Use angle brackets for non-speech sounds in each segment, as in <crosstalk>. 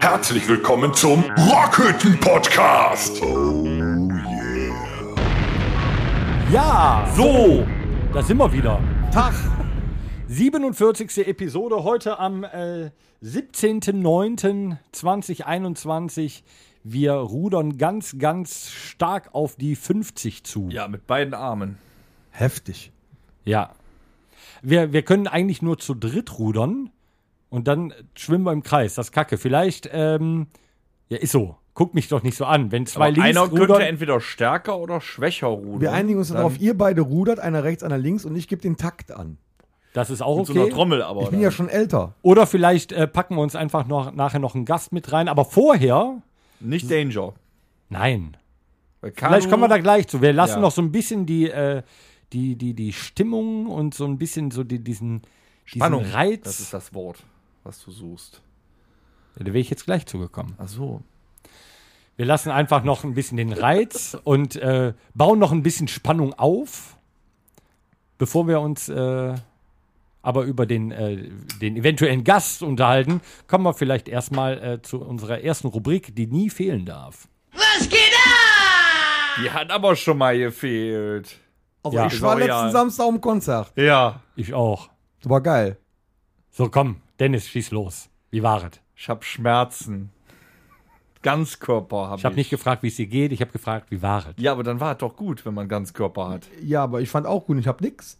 Herzlich willkommen zum Rockhütten Podcast. Ja, so, da sind wir wieder. Tag. 47. Episode heute am äh, 17.09.2021. Wir rudern ganz, ganz stark auf die 50 zu. Ja, mit beiden Armen. Heftig. Ja. Wir, wir können eigentlich nur zu dritt rudern und dann schwimmen wir im Kreis. Das ist kacke. Vielleicht, ähm, ja, ist so. Guck mich doch nicht so an. Wenn zwei Aber links einer könnte rudern, entweder stärker oder schwächer rudern. Wir einigen uns darauf, ihr beide rudert, einer rechts, einer links und ich gebe den Takt an. das ist auch mit so einer okay. Trommel aber. Ich bin dann. ja schon älter. Oder vielleicht äh, packen wir uns einfach noch nachher noch einen Gast mit rein. Aber vorher, Nicht Danger. nein. Vielleicht kommen wir da gleich zu. Wir lassen Ja. noch so ein bisschen die, äh, die, die, die Stimmung und so ein bisschen so die, diesen, Spannung. diesen Reiz. Das ist das Wort, was du suchst. da wäre ich jetzt gleich zugekommen. Ach so. Wir lassen einfach noch ein bisschen den Reiz und äh, bauen noch ein bisschen Spannung auf, bevor wir uns äh, aber über den, äh, den eventuellen Gast unterhalten. Kommen wir vielleicht erstmal äh, zu unserer ersten Rubrik, die nie fehlen darf. Die hat aber schon mal gefehlt. Also Ja. ich war letzten Samstag am Konzert. Ja. Ich auch. Das war geil. So, komm, Dennis, schieß los. Wie war es? Ich hab Schmerzen. Ganzkörper hab Ich habe nicht gefragt, wie es dir geht, ich habe gefragt, wie war es? Ja, aber dann war es doch gut, wenn man Ganzkörper hat. Ja, aber ich fand auch gut, ich hab nix.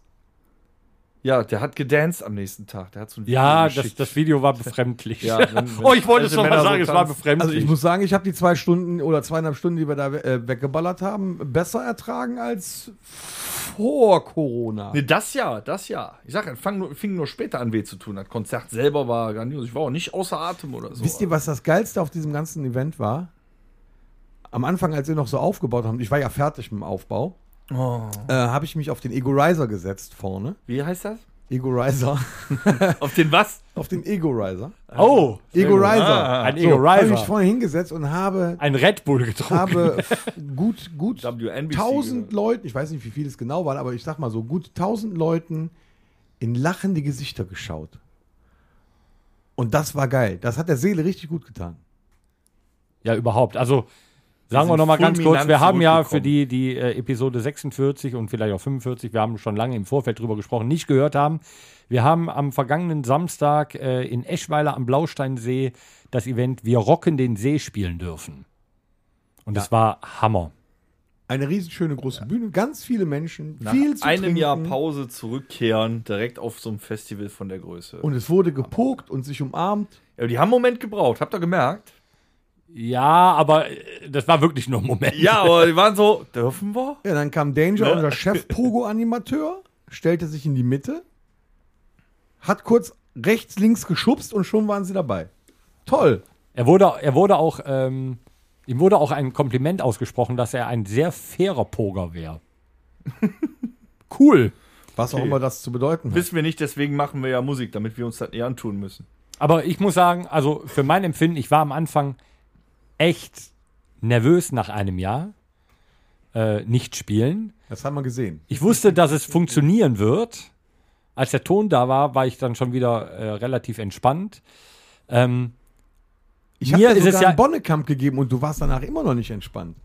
Ja, der hat gedanced am nächsten Tag. Der hat so ein Video Ja, das, das Video war befremdlich. Ja, <laughs> wenn- wenn oh, ich wollte es schon mal sagen, so es war befremdlich. Also ich muss sagen, ich habe die zwei Stunden oder zweieinhalb Stunden, die wir da äh, weggeballert haben, besser ertragen als vor Corona. Nee, das ja, das ja. Ich sag, es fang nur, fing nur später an weh zu tun. Das Konzert selber war grandios. Ich war auch nicht außer Atem oder so. Wisst ihr, was das Geilste auf diesem ganzen Event war? Am Anfang, als wir noch so aufgebaut haben, ich war ja fertig mit dem Aufbau, Oh. äh, habe ich mich auf den Ego-Riser gesetzt vorne. Wie heißt das? Ego-Riser. <laughs> Auf den was? auf den Ego-Riser. oh, Ego-Riser. Ah, ein So, habe Ego-Riser. mich vorne hingesetzt und habe, ein Red Bull getrunken. habe <laughs> gut, gut WNBC 1000 gehört. Leuten, ich weiß nicht, wie viel es genau waren, aber ich sag mal so, gut 1000 Leuten in lachende Gesichter geschaut. Und das war geil. Das hat der Seele richtig gut getan. Ja, überhaupt. Also, sagen wir sind noch mal ganz kurz, wir haben ja für die, die äh, Episode 46 und vielleicht auch 45, wir haben schon lange im Vorfeld drüber gesprochen, nicht gehört haben. Wir haben am vergangenen Samstag äh, in Eschweiler am Blausteinsee das Event Wir rocken den See spielen dürfen. Und es war Hammer. Eine riesenschöne große Bühne, ganz viele Menschen, Nach viel zu einem trinken. Jahr Pause zurückkehren, direkt auf so einem Festival von der Größe. Und es wurde gepokt und sich umarmt. ja, die haben einen Moment gebraucht, habt ihr gemerkt? Ja, aber äh, das war wirklich nur ein Moment. Ja, aber <laughs> die waren so, dürfen wir? Ja, dann kam Danger, Ne? unser Chef-Pogo-Animateur, stellte sich in die Mitte, hat kurz rechts, links geschubst und schon waren sie dabei. Toll. Er wurde, er wurde auch, ähm, ihm wurde auch ein Kompliment ausgesprochen, dass er ein sehr fairer Poger wäre. <laughs> cool. Was auch Okay. immer das zu bedeuten hat. Wissen wir nicht, deswegen machen wir ja Musik, damit wir uns das eher antun müssen. Aber ich muss sagen, also für mein Empfinden, ich war am Anfang echt nervös nach einem Jahr. Äh, nicht spielen. Das haben wir gesehen. Ich wusste, dass es funktionieren wird. Als der Ton da war, war ich dann schon wieder äh, relativ entspannt. Ähm, Ich habe Mir dir ist es sogar ja- einen Bonnekamp gegeben und du warst danach immer noch nicht entspannt.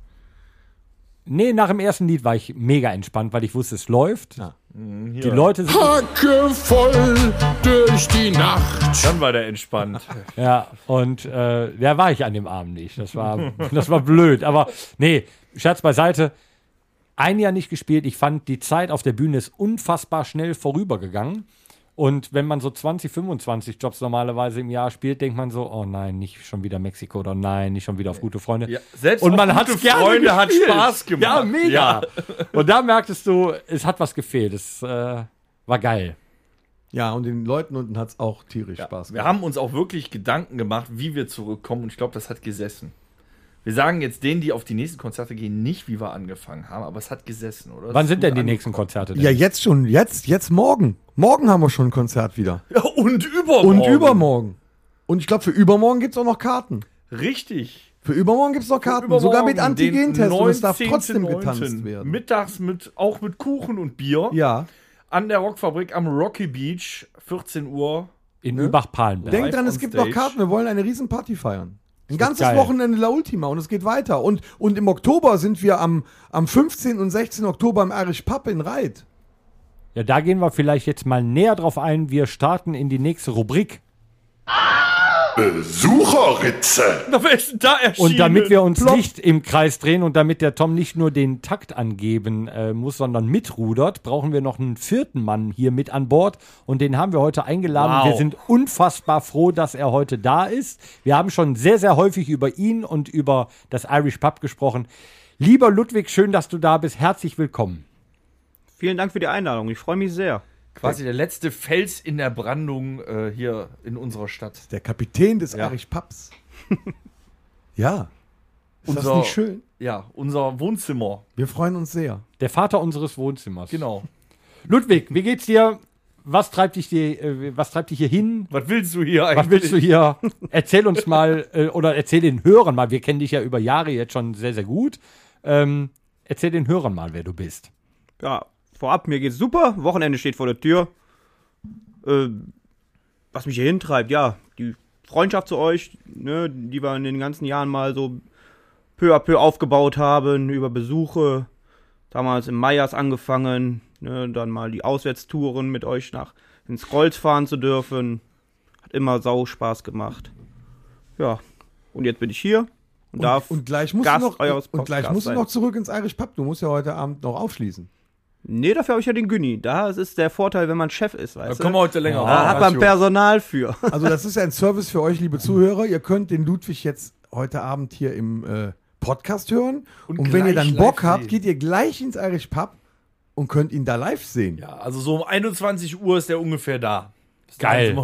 Nee, nach dem ersten Lied war ich mega entspannt, weil ich wusste, es läuft. Ja. Die Leute sind. Hacke voll durch die Nacht. Dann war der entspannt. <laughs> Ja, und äh, ja, war ich an dem Abend nicht. Das war, <laughs> das war blöd. Aber nee, Scherz beiseite. Ein Jahr nicht gespielt. Ich fand, die Zeit auf der Bühne ist unfassbar schnell vorübergegangen. Und wenn man so 20, 25 Jobs normalerweise im Jahr spielt, denkt man so, oh nein, nicht schon wieder Mexiko oder nein, nicht schon wieder auf gute Freunde. Ja, selbst und auf man gute hat Freunde hat. Spaß gemacht. Ja, mega. Ja. <laughs> Und da merktest du, es hat was gefehlt. Es äh, war geil. Ja, und den Leuten unten hat es auch tierisch Ja, Spaß wir haben uns auch wirklich Gedanken gemacht, wie wir zurückkommen und ich glaube, das hat gesessen. Wir sagen jetzt denen, die auf die nächsten Konzerte gehen, nicht, wie wir angefangen haben, aber es hat gesessen, oder? Wann sind denn die nächsten Konzerte? Denn? Ja, jetzt schon, jetzt, jetzt morgen. Morgen haben wir schon ein Konzert wieder. Ja, und übermorgen. Und übermorgen. Und ich glaube, für übermorgen gibt es auch noch Karten. Richtig. Für übermorgen gibt es noch Karten. Übermorgen, Sogar mit Antigentest. Und es darf 19.09.. trotzdem getanzt werden. Mittags mit, auch mit Kuchen und Bier. ja. an der Rockfabrik am Rocky Beach, 14 Uhr. In Übach-Palenberg. Denk Live dran, es gibt stage. noch Karten. Wir wollen eine Riesenparty feiern. Ein ganzes geil. Wochenende La Ultima und es geht weiter. Und, und im Oktober sind wir am, am 15. und 16. Oktober im Irish Pub in Reit. Ja, da gehen wir vielleicht jetzt mal näher drauf ein. Wir starten in die nächste Rubrik. Besucherritze. Na, wer ist denn da erschienen? Und damit wir uns Plopp. nicht im Kreis drehen und damit der Tom nicht nur den Takt angeben äh, muss, sondern mitrudert, brauchen wir noch einen vierten Mann hier mit an Bord. Und den haben wir heute eingeladen. Wow. Wir sind unfassbar froh, dass er heute da ist. Wir haben schon sehr, sehr häufig über ihn und über das Irish Pub gesprochen. Lieber Ludwig, schön, dass du da bist. Herzlich willkommen. Vielen Dank für die Einladung. Ich freue mich sehr. Quasi der letzte Fels in der Brandung äh, hier in unserer Stadt. Der Kapitän des Ja. Irish Pubs. <laughs> ja. Ist das Unser- nicht schön? Ja, unser Wohnzimmer. Wir freuen uns sehr. Der Vater unseres Wohnzimmers. Genau. Ludwig, wie geht's dir? Was treibt dich, hier, äh, was treibt dich hier hin? Was willst du hier eigentlich? Was willst du hier? Erzähl uns mal, äh, oder erzähl den Hörern mal, wir kennen dich ja über Jahre jetzt schon sehr, sehr gut. Ähm, erzähl den Hörern mal, wer du bist. Ja, vorab, mir geht's super. Wochenende steht vor der Tür. Äh, was mich hier hintreibt, ja, die Freundschaft zu euch, ne, die wir in den ganzen Jahren mal so peu à peu aufgebaut haben, über Besuche. Damals im Meyers angefangen, ne, dann mal die Auswärtstouren mit euch nach ins Kreuz fahren zu dürfen. Hat immer sau Spaß gemacht. Ja, und jetzt bin ich hier und, darf und gleich musst Gast du noch, und gleich musst du noch zurück ins Irish Pub. Du musst ja heute Abend noch aufschließen. Nee, dafür habe ich ja den Günni. Da ist der Vorteil, wenn man Chef ist, Da weißt kommen wir du? heute länger. Da raus. hat man Personal für. <laughs> Also das ist ja ein Service für euch, liebe Zuhörer. Ihr könnt den Ludwig jetzt heute Abend hier im äh, Podcast hören. Und, Und wenn ihr dann Bock habt, sehen. geht ihr gleich ins Irish Pub und könnt ihn da live sehen. Ja, also so um 21 Uhr ist der ungefähr da. Bis Geil.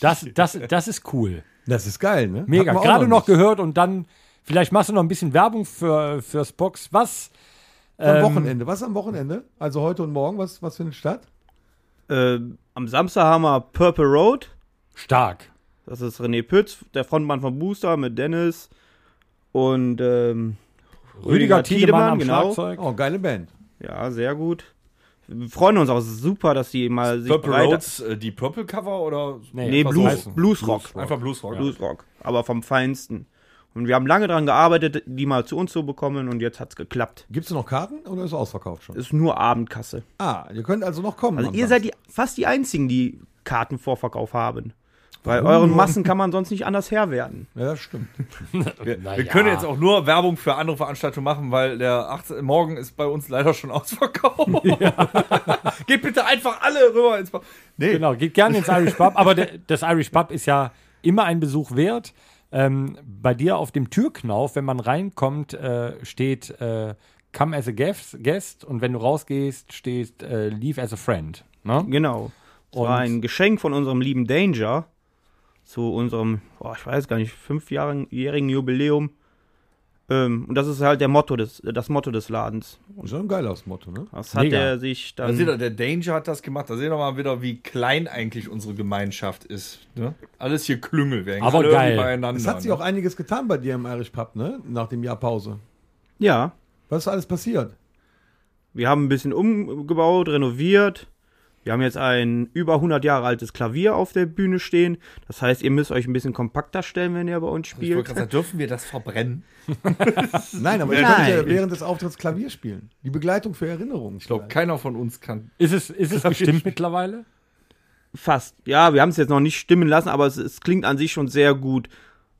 Das, das, das ist cool. Das ist geil, ne? Mega. Gerade noch nicht. gehört und dann, vielleicht machst du noch ein bisschen Werbung für, fürs Box. Was? Am Ähm, Wochenende. Was am Wochenende? Also heute und morgen, was, was findet statt? Äh, am Samstag haben wir Purple Road. Stark. Das ist René Pütz, der Frontmann von Booster mit Dennis und ähm, Rüdiger Tiedemann am genau. Schlagzeug. Oh, geile Band. Ja, sehr gut. Wir freuen uns auch super, dass sie mal sich Purple bereit- Roads, äh, die Purple Cover oder? Nee, Einfach Blues? Bluesrock. Einfach Bluesrock. Bluesrock. Aber vom Feinsten. Und wir haben lange daran gearbeitet, die mal zu uns zu bekommen und jetzt hat's geklappt. Gibt's noch Karten oder ist es ausverkauft schon? Ist nur Abendkasse. Ah, ihr könnt also noch kommen. Also ihr seid die, fast die einzigen, die Kartenvorverkauf haben. Weil Warum euren? Massen kann man sonst nicht anders Herr werden. Ja, das stimmt. <laughs> Wir, Na wir ja. können jetzt auch nur Werbung für andere Veranstaltungen machen, weil der 18. Morgen ist bei uns leider schon <laughs> ausverkauft. <laughs> Geht bitte einfach alle rüber ins Pub. Nee, Genau, geht gerne ins Irish Pub. Aber der, das Irish Pub ist ja immer ein Besuch wert. Ähm, bei dir auf dem Türknauf, wenn man reinkommt, äh, steht äh, Come as a guest, und wenn du rausgehst, steht äh, Leave as a friend. Ne? Genau. Das Und- war ein Geschenk von unserem lieben Danger zu unserem, boah, ich weiß gar nicht, fünfjährigen Jubiläum. Ähm, und das ist halt der Motto des, das Motto des Ladens. Das ist ein geiles Motto, ne? Das hat Mega. er sich Da dann. seht ihr, der Danger hat das gemacht. Da sehen wir mal wieder, wie klein eigentlich unsere Gemeinschaft ist. Ne? Alles hier Klüngel. Wir Aber geil. irgendwie beieinander. Es hat sich ne? auch einiges getan bei dir im Irish Pub, ne? Nach dem Jahr Pause. Ja, Was ist alles passiert? wir haben ein bisschen umgebaut, renoviert. Wir haben jetzt ein über 100 Jahre altes Klavier auf der Bühne stehen. Das heißt, ihr müsst euch ein bisschen kompakter stellen, wenn ihr bei uns Ich wollte spielt. gerade sagen, dürfen wir das verbrennen? <laughs> Nein, aber ihr könnt ja während des Auftritts Klavier spielen. Die Begleitung für Erinnerungen. Ich glaube, keiner von uns kann. Ist es, ist es bestimmt mittlerweile? Fast. Ja, wir haben es jetzt noch nicht stimmen lassen, aber es, es klingt an sich schon sehr gut.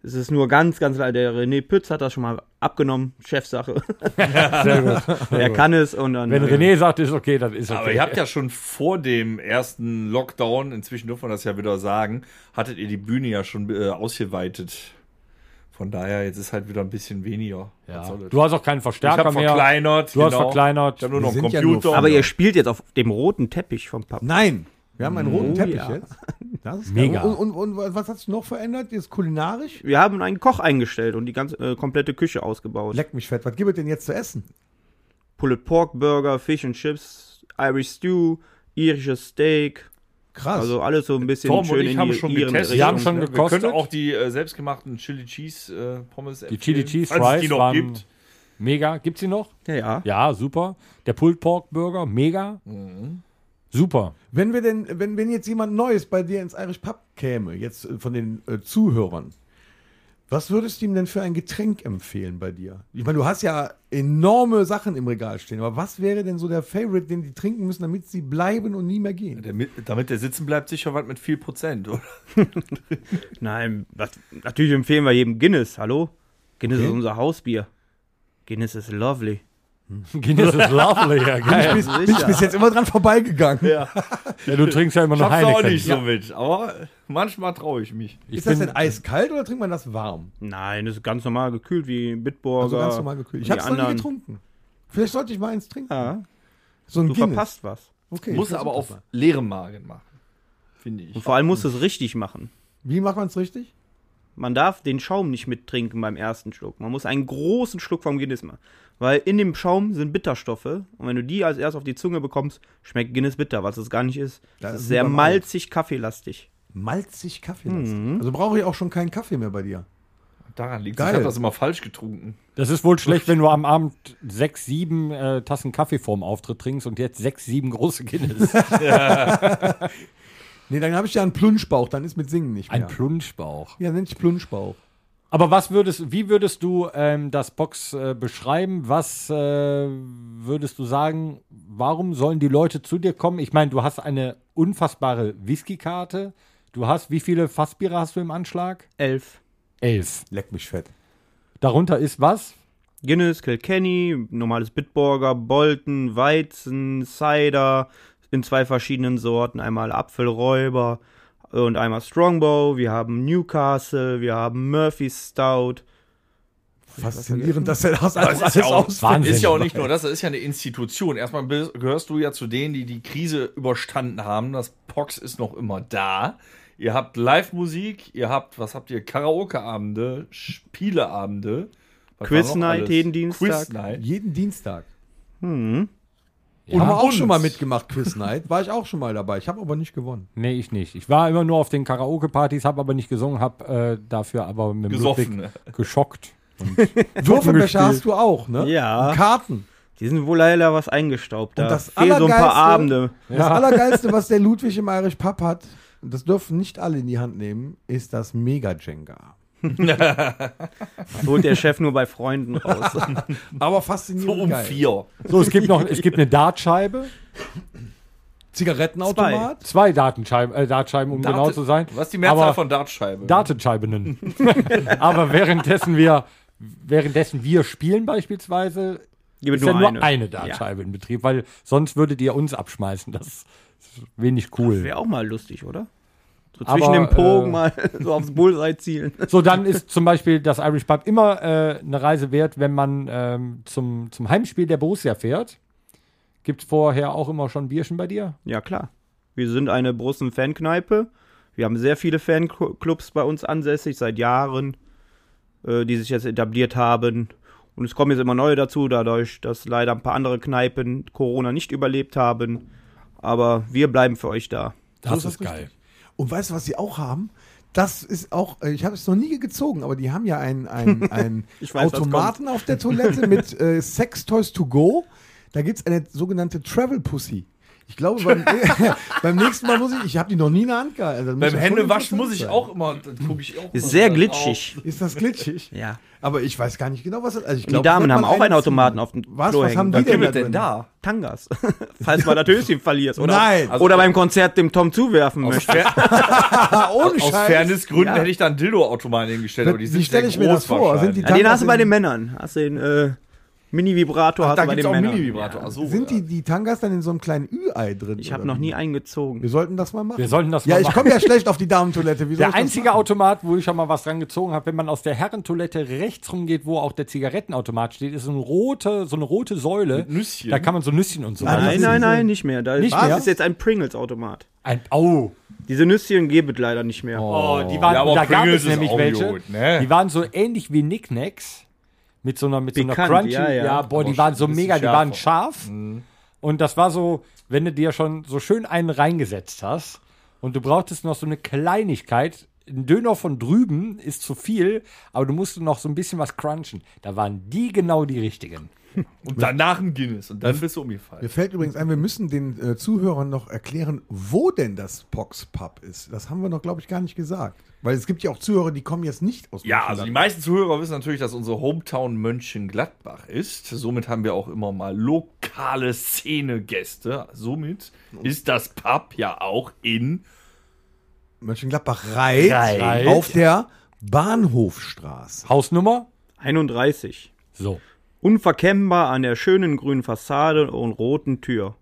Es ist nur ganz, ganz leid. Der René Pütz hat das schon mal abgenommen. Chefsache. <laughs> Sehr gut. <laughs> er kann es und dann. Wenn äh, René sagt, ist okay, dann ist okay. Aber ihr habt ja schon vor dem ersten Lockdown, inzwischen dürfen wir das ja wieder sagen, hattet ihr die Bühne ja schon äh, ausgeweitet. Von daher, jetzt ist halt wieder ein bisschen weniger. Ja. Du hast auch keinen ich Verstärker habe mehr. verkleinert. Du hast genau. verkleinert. Ich habe nur noch einen sind ja nur Computer. Aber ihr spielt jetzt auf dem roten Teppich vom Pub. Nein, wir haben einen roten Oh, Teppich ja. jetzt. <laughs> Das ist Mega. geil. Und, und, und was hat sich noch verändert? Jetzt kulinarisch? Wir haben einen Koch eingestellt und die ganze äh, komplette Küche ausgebaut. Leck mich fett. Was gibt es denn jetzt zu essen? Pulled Pork Burger, Fish and Chips, Irish Stew, irisches Steak. Krass. Also alles so ein bisschen Tom und schön ich in haben die, schon getestet. Wir haben Richtung. schon Wir gekostet. können auch die äh, selbstgemachten Chili Cheese äh, Pommes Die Chili Cheese Fries die noch waren gibt. mega. Gibt's die noch? Ja, ja. Ja, super. Der Pulled Pork Burger, mega. Super. Wenn wir denn, wenn, wenn jetzt jemand Neues bei dir ins Irish Pub käme, jetzt äh, von den äh, Zuhörern, was würdest du ihm denn für ein Getränk empfehlen bei dir? Ich meine, du hast ja enorme Sachen im Regal stehen, aber was wäre denn so der Favorite, den die trinken müssen, damit sie bleiben und nie mehr gehen? Der, mit- damit der sitzen bleibt, sicher was mit viel Prozent, oder? <laughs> Nein, was, natürlich empfehlen wir jedem Guinness. Hallo? Guinness Okay. ist unser Hausbier. Guinness ist lovely. Guinness ist lovely, ja, geil. Bis, bin ich bis jetzt immer dran vorbeigegangen. Ja, du trinkst ja immer Ich noch hab's auch Heineken. nicht so mit, aber manchmal traue ich mich. Ich Ist das denn eiskalt oder trinkt man das warm? Nein, das ist ganz normal gekühlt wie Bitburger. Also ganz normal gekühlt. Ich die hab's noch nie getrunken. Vielleicht sollte ich mal eins trinken. Ja, So ein du Guinness. verpasst was. Okay, Muss ich aber auf mal. leerem Magen machen, finde ich. Und vor allem musst du es richtig machen. Wie macht man es richtig? Man darf den Schaum nicht mittrinken beim ersten Schluck. Man muss einen großen Schluck vom Guinness machen. Weil in dem Schaum sind Bitterstoffe. Und wenn du die als erst auf die Zunge bekommst, schmeckt Guinness bitter, was es gar nicht ist. Das Das ist sehr malzig, kaffeelastig. Malzig Kaffee. Mhm. Also brauche ich auch schon keinen Kaffee mehr bei dir. Daran liegt Geil. Ich habe das immer falsch getrunken. Das ist wohl schlecht, wenn du am Abend sechs, sieben äh, Tassen Kaffee vorm Auftritt trinkst und jetzt sechs, sieben große Guinness. <laughs> <laughs> Nee, dann habe ich ja einen Plunschbauch, dann ist mit Singen nicht mehr. Ein Plunschbauch. ja, nenn ich Plunschbauch. Aber was würdest, wie würdest du ähm, das Box äh, beschreiben? Was äh, würdest du sagen? Warum sollen die Leute zu dir kommen? Ich meine, du hast eine unfassbare Whisky-Karte. Du hast, wie viele Fassbiere hast du im Anschlag? Elf. Elf. Leck mich fett. Darunter ist was? Guinness, Kilkenny, normales Bitburger, Bolton, Weizen, Cider in zwei verschiedenen Sorten. Einmal Apfelräuber und einmal Strongbow. Wir haben Newcastle, wir haben Murphy's Stout. Faszinierend, dass er das alles, ist ja auch. Wahnsinn. ist ja auch nicht nur das, das ist ja eine Institution. Erstmal gehörst du ja zu denen, die die Krise überstanden haben. Das Pox ist noch immer da. Ihr habt Live-Musik, ihr habt, was habt ihr, Karaoke-Abende, Spieleabende. Quiz-Night alles? jeden Dienstag. Quiz-Night. Jeden Dienstag. Hm. Und haben wir auch schon mal mitgemacht, Quiz Night. War ich auch schon mal dabei. Ich habe aber nicht gewonnen. Nee, ich nicht. Ich war immer nur auf den Karaoke-Partys, habe aber nicht gesungen, habe äh, dafür aber mit dem Gesoffen. Ludwig geschockt. <laughs> Würfelbecher hast du auch, ne? Ja. Und Karten. Die sind wohl leider was eingestaubt. Da Und das fehlen so ein paar Allergeilste- Abende. Das Allergeilste, was der Ludwig im Irish Pub hat, und das dürfen nicht alle in die Hand nehmen, ist das Mega Jenga. Das holt der Chef nur bei Freunden raus. <laughs> Aber So faszinierend um geil. vier. So, es gibt noch, es gibt eine Dartscheibe, Zigarettenautomat. zwei Datenscheiben, äh, Dartscheiben, um Darte- genau zu sein. Was ist die Mehrzahl Aber- von Dartscheibe? Datenscheiben. <laughs> aber währenddessen wir, währenddessen wir spielen beispielsweise, Gibt ist ja nur eine, Dartscheibe in Betrieb, weil sonst würdet ihr uns abschmeißen. Das ist wenig cool. Wäre auch mal lustig, oder? So Aber, zwischen dem Pogen äh, mal <laughs> so aufs Bullseye zielen. <laughs> So, dann ist zum Beispiel das Irish Pub immer äh, eine Reise wert, wenn man ähm, zum, zum Heimspiel der Borussia fährt. Gibt es vorher auch immer schon Bierchen bei dir? Ja, klar. Wir sind eine Brussen Fankneipe. Wir haben sehr viele Fanclubs bei uns ansässig seit Jahren, äh, die sich jetzt etabliert haben. Und es kommen jetzt immer neue dazu, dadurch, dass leider ein paar andere Kneipen Corona nicht überlebt haben. Aber wir bleiben für euch da. Das So ist das geil. Und weißt du, was sie auch haben? Das ist auch, äh, ich habe es noch nie gezogen, aber die haben ja einen <laughs> ein Ich weiß, Automaten auf der Toilette mit äh, Sex Toys to go. Da gibt es eine sogenannte Travel Pussy. Ich glaube, beim, <laughs> beim nächsten Mal muss ich, ich habe die noch nie in der Hand gehalten. Muss Beim Händewaschen muss ich sein. auch immer, da gucke ich auch Ist sehr glitschig. Ist das glitschig? <laughs> Ja. Aber ich weiß gar nicht genau, was das also ich Und die glaub, Damen haben auch einen Automaten auf dem Was, Klo was hängen. haben Da die denn, da denn da? Tangas. <laughs> Falls mal das Höschen verlierst. Oder, Nein. oder beim Konzert dem Tom zuwerfen Aus, Ah, ohne aus Scheiß. Fairnessgründen Ja. hätte ich dann Dildo-Automaten hingestellt, aber die sind Wie stell sehr ich mir das vor? Sind die. Ja, den hast du bei den Männern. Hast du den äh, Mini-Vibrator hast Da du bei es den auch Männern. Mini-Vibrator. Ach so, Sind ja. die, die Tangas dann in so einem kleinen Ü-Ei drin? Ich habe noch nie eingezogen. Wir sollten das mal machen. Wir sollten das ja, mal ich machen. komme ja schlecht auf die Damentoilette. Wie soll Der einzige machen? Automat, wo ich schon mal was dran gezogen habe, wenn man aus der Herrentoilette rechts rumgeht, wo auch der Zigarettenautomat steht, ist so eine rote, so eine rote Säule. Mit Nüsschen. Da kann man so Nüsschen und so Ah, Nein, nein, diese- nein, nicht mehr. Da Nicht ist, mehr? ist jetzt ein Pringles-Automat. Ein, oh, Diese Nüsschen gibt es leider nicht mehr. oh, die waren, Ja, aber da gab Pringles es ist nämlich welche. gut, ne? Die waren so ähnlich wie Knickknacks. Mit so einer, mit so einer Crunchy. ja, ja. boah, die Aber waren so mega, die waren scharf. Und das war so, wenn du dir schon so schön einen reingesetzt hast und du brauchtest noch so eine Kleinigkeit ein Döner von drüben ist zu viel, aber du musst noch so ein bisschen was crunchen. Da waren die genau die richtigen. <laughs> Und danach ein Guinness und dann bist du umgefallen. Mir fällt übrigens ein, wir müssen den äh, Zuhörern noch erklären, wo denn das Pox Pub ist. Das haben wir noch, glaube ich, gar nicht gesagt. Weil es gibt ja auch Zuhörer, die kommen jetzt nicht aus Ja, also die meisten Zuhörer wissen natürlich, dass unsere Hometown Mönchengladbach ist. Somit haben wir auch immer mal lokale Szenegäste. Somit ist das Pub ja auch in Mönchengladbach Reit, Reit. auf der Bahnhofstraße. Hausnummer? 31. So. Unverkennbar an der schönen grünen Fassade und roten Tür.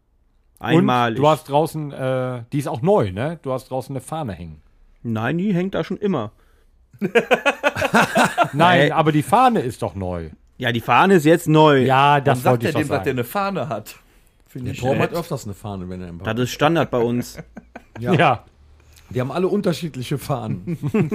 Einmalig. Und du hast draußen, äh, die ist auch neu, ne? Du hast draußen eine Fahne hängen. Nein, die hängt da schon immer. <laughs> Nein, Äh. aber die Fahne ist doch neu. Ja, die Fahne ist jetzt neu. Ja, Dann das sagt wollte er dem, dass der eine Fahne hat. Finde Der Torben hat öfters eine Fahne, wenn er im Pub Das ist Standard bei uns. <laughs> Ja. Die haben alle unterschiedliche Fahnen. <laughs>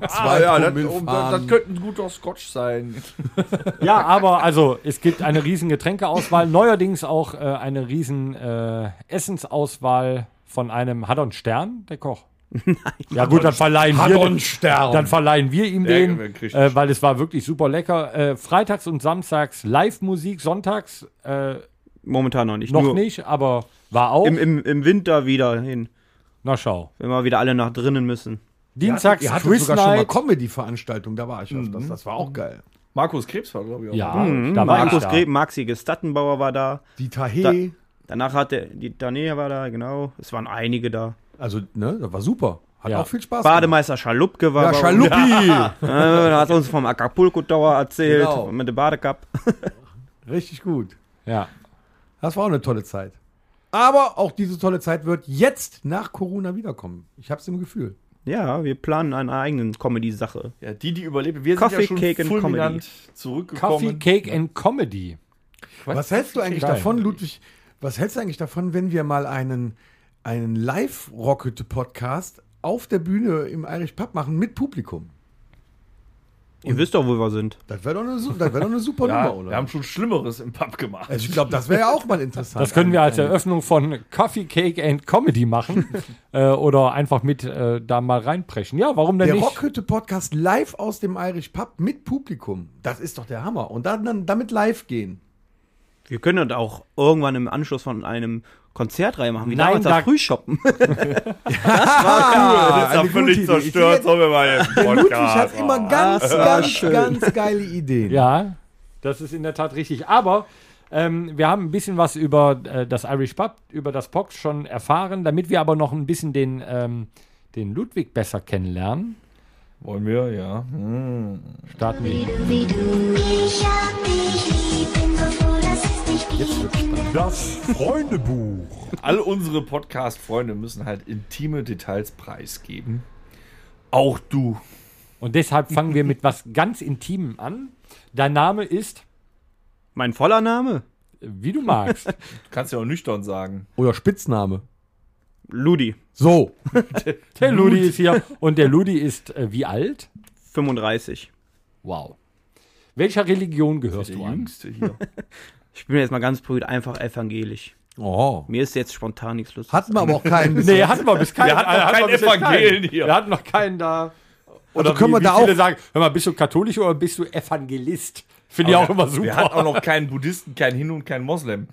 Ah, ja, das, Promillefahnen. das, das könnte ein guter Scotch sein. <laughs> ja, aber also es gibt eine riesen Getränkeauswahl, neuerdings auch äh, eine riesen äh, Essensauswahl von einem, hat er einen Stern, der Koch? <laughs> Nein. Ja gut, dann verleihen Hat wir er den, einen Stern. dann verleihen wir ihm den, äh, weil es war wirklich super lecker. Äh, freitags und samstags Live-Musik, sonntags äh, Momentan noch nicht. noch Nur nicht, aber war auch. Im, im, Im Winter wieder hin. Na schau. Wenn wir wieder alle nach drinnen müssen. Dienstags Ihr hattet Quiz sogar schon mal Night. Comedy-Veranstaltung, da war ich öfters. Das war auch geil. Markus Krebs war, glaube ich, auch. Ja, da war Markus da. Greben, Maxi Gestattenbauer war da. Die Tahe, Danach hat der, die Danea war da, genau. Es waren einige da. also, ne, das war super. Hat Ja. auch viel Spaß Bademeister Schalupke war. Ja, bei uns. Schaluppi! <laughs> Äh, da hat uns vom Acapulco Tower erzählt. Genau. Mit dem Badecup. Richtig gut. Ja. Das war auch eine tolle Zeit. Aber auch diese tolle Zeit wird jetzt nach Corona wiederkommen. Ich hab's im Gefühl. Ja, wir planen eine eigene Comedy-Sache. Ja, die, die überleben. Wir Coffee, sind ja schon Cake and fulminant Coffee, zurückgekommen. Cake and Comedy. Was hältst du eigentlich Geil. davon, Ludwig? Was hältst du eigentlich davon, wenn wir mal einen, einen Live-Rocket-Podcast auf der Bühne im Irish Pub machen mit Publikum? Ihr wisst doch, wo wir sind. Das wäre doch, wär doch eine <laughs> super Ja, Nummer, oder? wir haben schon Schlimmeres im Pub gemacht. also ich glaube, das wäre ja auch mal interessant. Das können wir als Eröffnung von Coffee, Cake and Comedy machen. <laughs> äh, oder einfach mit äh, da mal reinpreschen. Ja, warum denn Der nicht? Rockhütte-Podcast live aus dem Irish Pub mit Publikum. Das ist doch der Hammer. Und dann, dann damit live gehen. Wir können das auch irgendwann im Anschluss von einem Konzert reinmachen. Wie Nein, damals da- <laughs> <laughs> das Frühshoppen. Ah, ist ja völlig zerstört, sollen wir mal im Der Ludwig hat Podcast. immer ganz, das war ganz, schön. ganz geile Ideen. Ja, das ist in der Tat richtig. Aber ähm, wir haben ein bisschen was über äh, das Irish Pub, über das Pox schon erfahren. Damit wir aber noch ein bisschen den, ähm, den Ludwig besser kennenlernen, Wollen wir, ja. Hm. starten wir. wie du. Ich hab dich lieb, Jetzt wird's spannend. Das Freundebuch. All unsere Podcast-Freunde müssen halt intime Details preisgeben. Auch du. Und deshalb fangen wir mit was ganz Intimem an. Dein Name ist, mein voller Name? wie du magst. Du kannst ja auch nüchtern sagen. Oder Spitzname. Ludi. So. <laughs> Der Ludi ist hier. Und der Ludi ist äh, wie alt? 35. Wow. Welcher Religion gehörst du an? Jüngste hier. <laughs> Ich bin jetzt mal ganz brüd, einfach evangelisch. Oh. Mir ist jetzt spontan nichts lustig. Hatten wir aber auch keinen. Nee, hatten wir bis keinen. Wir hatten noch hatten keinen Evangelen keinen. hier. Wir hatten noch keinen da. Oder Also können wie, wir da wie viele auch- sagen, hör mal, bist du katholisch oder bist du Evangelist? Finde ich auch immer super. Wir hatten auch noch keinen Buddhisten, keinen Hindu und keinen Moslem.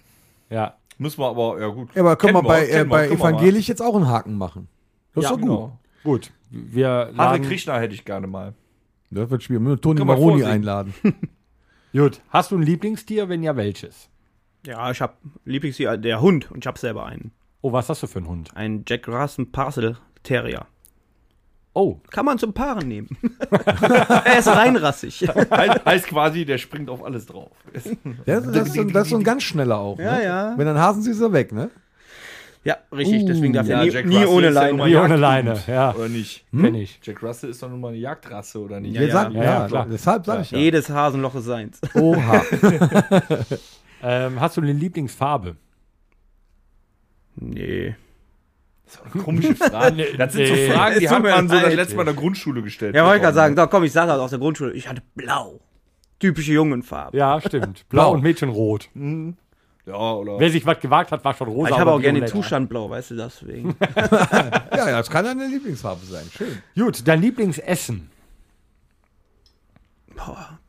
ja. Müssen wir aber, ja gut. Ja, aber können wir bei, äh, bei. Evangelisch jetzt auch einen Haken machen. Das ist Ja, doch gut. Genau. Gut. Wir Hare Krishna hätte ich gerne mal. Das wird schwierig. Wir müssen Toni Maroni einladen. <laughs> Gut. Hast du ein Lieblingstier? Wenn ja, welches? Ja, ich hab Lieblingstier, der Hund. Und ich hab selber einen. Oh, was hast du für einen Hund? Einen Jack Russell Parcel Terrier. Oh, Kann man zum Paaren nehmen. <laughs> er ist reinrassig. <laughs> heißt, heißt quasi, der springt auf alles drauf. Das, das, ist <laughs> so, das ist so ein ganz schneller auch. Ja, ne? ja. Wenn dann Hasen sie ist er weg, ne? Ja, richtig. Deswegen darf Ja, er nie, Jack nie Russell ohne ist ja Leine. wie ohne. Leine. Ja, Oder nicht? kenn ich. Jack Russell ist doch nun mal eine Jagdrasse, oder nicht? Wir ja. sagen- Ja, ja, ja, klar. Deshalb sage ich ja. Jedes Hasenloch ist seins. Oha. <laughs> Ähm, hast du eine Lieblingsfarbe? Nee. Komische Fragen. <laughs> Das sind Nee. so Fragen, die hat man so das letzte Mal in der Grundschule gestellt. Ja, wollte ich gerade sagen. So, komm, ich sage das aus der Grundschule. Ich hatte blau. Typische Jungenfarbe. Ja, stimmt. Blau Blau. und Mädchenrot. Ja, Ja, oder? Wer sich was gewagt hat, war schon rosa. ich habe auch gerne den. Zustand blau, weißt du, deswegen. <laughs> Ja, ja, das kann deine Lieblingsfarbe sein. Schön. Gut, dein Lieblingsessen. Boah.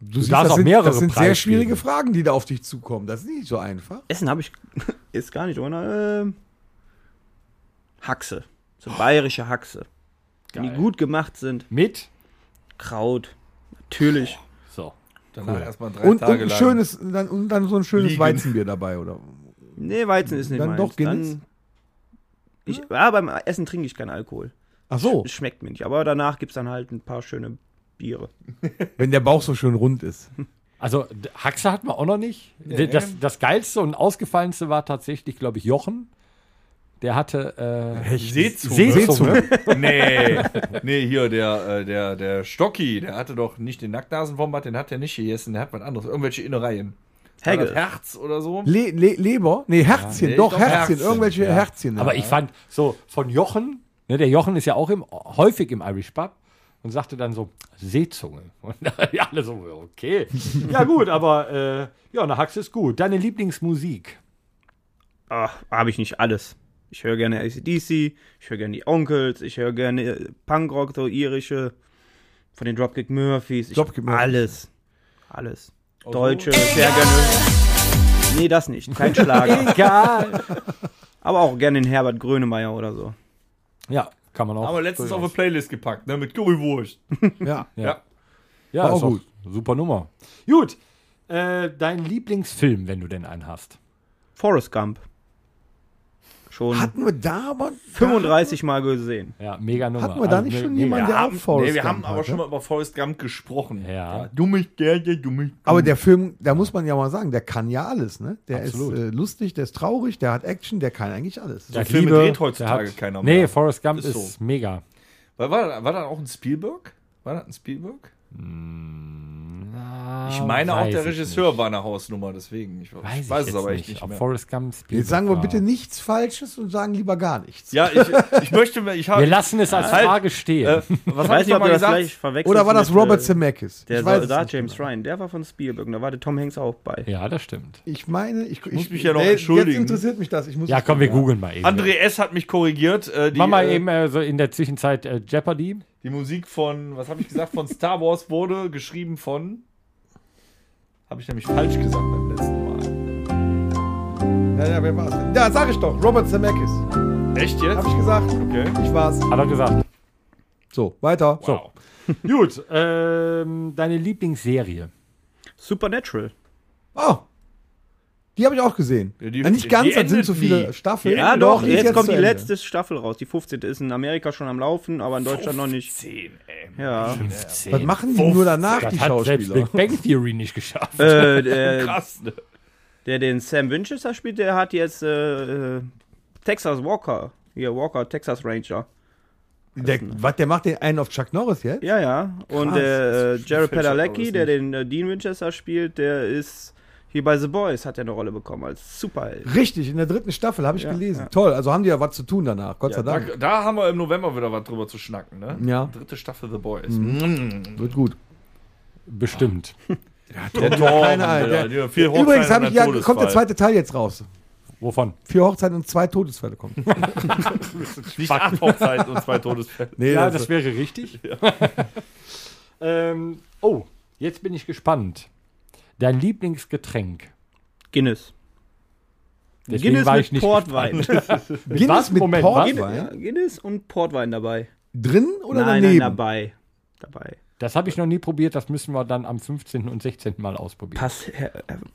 Du, siehst, darfst das auch sind, mehrere Das sind sehr schwierige Fragen, die da auf dich zukommen. Das ist nicht so einfach. Essen habe ich. <laughs> Ist gar nicht ohne. Ähm, Haxe. So bayerische Haxe. Wenn die Geil. gut gemacht sind. Mit? Kraut. Natürlich. Danach erstmal drei Und, und, Tage ein lang. schönes, dann, und dann so ein schönes Liegen. Weizenbier dabei, oder? Nee, Weizen ist nicht Dann meins. doch Guinness? Dann, ich, ja, beim Essen trinke ich keinen Alkohol. Ach so, Es schmeckt mir nicht. Aber danach gibt es dann halt ein paar schöne Biere. <laughs> wenn der Bauch so schön rund ist. <laughs> Also, Haxe hatten wir auch noch nicht. D- Das, das geilste und ausgefallenste war tatsächlich, glaube ich, Jochen. Der hatte äh, Seezunge. Seezunge. nee, <laughs> nee, hier, der, äh, der, der Stocki, der hatte doch nicht den Nacktnasenwombat, den hat er nicht gegessen, der hat was anderes, irgendwelche Innereien. Hegel. Herz oder so? Le Le Leber? Nee, Herzchen. nee, doch, doch, Herzchen. Herzchen. Irgendwelche Ja. Herzchen. Aber ich fand so von Jochen, ne, der Jochen ist ja auch im, häufig im Irish Pub und sagte dann so Seezunge. <laughs> Und ja, alle so, okay. Ja, gut, aber äh, ja, eine Haxe ist gut. Deine Lieblingsmusik. Ach, habe ich nicht alles. Ich höre gerne ACDC, ich höre gerne die Onkels, ich höre gerne äh, Punkrock, so irische, von den Dropkick Murphys. Ich, Dropkick Murphys. Alles. Alles. Deutsche, sehr gerne. Nee, das nicht. Kein <laughs> Schlager. Egal. Aber auch gerne den Herbert Grönemeyer oder so. ja, kann man auch. Aber letztens auf eine. Playlist gepackt, ne, mit Currywurst. <laughs> Ja. Ja, ja War auch ist auch gut. Super Nummer. Gut. Äh, dein Lieblingsfilm, wenn du denn einen hast. Forrest Gump. Schon Hatten wir da aber. 35 Mal gesehen. Ja, mega Nummer. Hatten wir da Also, nicht schon jemanden, der auch Forrest nee, wir haben Gump aber hatte? schon mal über Forrest Gump gesprochen. Ja. Dummes Gerde, dummes Aber der Film, da muss man ja mal sagen, der kann ja alles, ne? Der Absolut. ist äh, lustig, der ist traurig, der hat Action, der kann eigentlich alles. Der hat Filme Liebe, dreht heutzutage hat, keiner Nee, mehr. Forrest Gump Ist ist, so. mega. War, war, war da auch ein Spielberg? War das ein Spielberg? Ich meine auch, Ah, der Regisseur nicht. war eine Hausnummer, deswegen. Ich Weiß, ich weiß es jetzt aber echt nicht mehr. Forrest Gump Jetzt sagen wir bitte nichts Falsches und sagen lieber gar nichts. Ja, ich, ich möchte mir, ich <laughs> habe. Wir lassen es als Halt. Frage stehen. Äh, was Ich <laughs> hab weiß ich nicht, ob du das gesagt? gleich verwechselst. Oder war das mit, Robert äh, Zemeckis? Der ich weiß es Soldat nicht James genau. Ryan, der war von Spielberg. und Da war der Tom Hanks auch bei. ja, das stimmt. Ich meine, ich, muss ich mich ja noch nee, entschuldigen. Jetzt interessiert mich das. Ich muss Ja, komm, wir googeln mal eben. André S. hat mich korrigiert. Äh, die, Mach mal äh, eben äh, so in der Zwischenzeit äh, Jeopardy. Die Musik von, was habe ich gesagt, von Star Wars wurde geschrieben von. Habe ich nämlich falsch gesagt beim letzten Mal. Ja, ja, wer war's? Ja, sag ich doch. Robert Zemeckis. Echt jetzt? Hab ich gesagt. Okay. Ich war's. Hat er gesagt. So, weiter. So. Gut. Ähm, deine Lieblingsserie. Supernatural. Oh. Die habe ich auch gesehen. Ja, die- Ja, nicht ganz, das sind endet so viele nie. Staffeln. Ja, doch, ist jetzt, kommt zu die Ende. letzte Staffel raus. Die 15. ist in Amerika schon am Laufen, aber in Deutschland noch nicht. 10, ey. Ja. Was machen die nur danach, Das die hat selbst Schauspieler? Big Bang Theory nicht geschafft. Äh, <laughs> der, Krass, ne? der den Sam Winchester spielt, der hat jetzt äh, äh, Texas Walker. Hier, Walker, Texas Ranger. Der, was, der macht den einen auf Chuck Norris jetzt? Ja, ja. Und Krass. der äh, Jared Padalecki, der den äh, Dean Winchester spielt, der ist hier bei The Boys, hat er eine Rolle bekommen als Superheld. Richtig, in der dritten Staffel habe ich Ja, gelesen. ja. Toll, also haben die ja was zu tun danach, Gott Ja, sei da, Dank. da haben wir im November wieder was drüber zu schnacken, ne? Ja. Dritte Staffel The Boys. Wird gut. Bestimmt. <laughs> Der Keine Torben, Ahnung, Alter, der- der vier Hochzeiten Übrigens habe ich ja, kommt der zweite Teil jetzt raus. Wovon? Vier Hochzeiten und zwei Todesfälle kommen. <laughs> <laughs> Nicht acht Hochzeiten und zwei Todesfälle. Nee, Ja, das- das wäre richtig. ähm, oh, jetzt bin ich gespannt. Dein Lieblingsgetränk. Guinness. Deswegen Guinness war mit ich nicht Portwein. <laughs> Guinness was? mit Moment, Portwein? ja, Guinness und Portwein dabei. Drin oder nein, daneben? nein, dabei. Dabei. Das habe ich noch nie probiert, das müssen wir dann am 15. und 16. Mal ausprobieren. Passt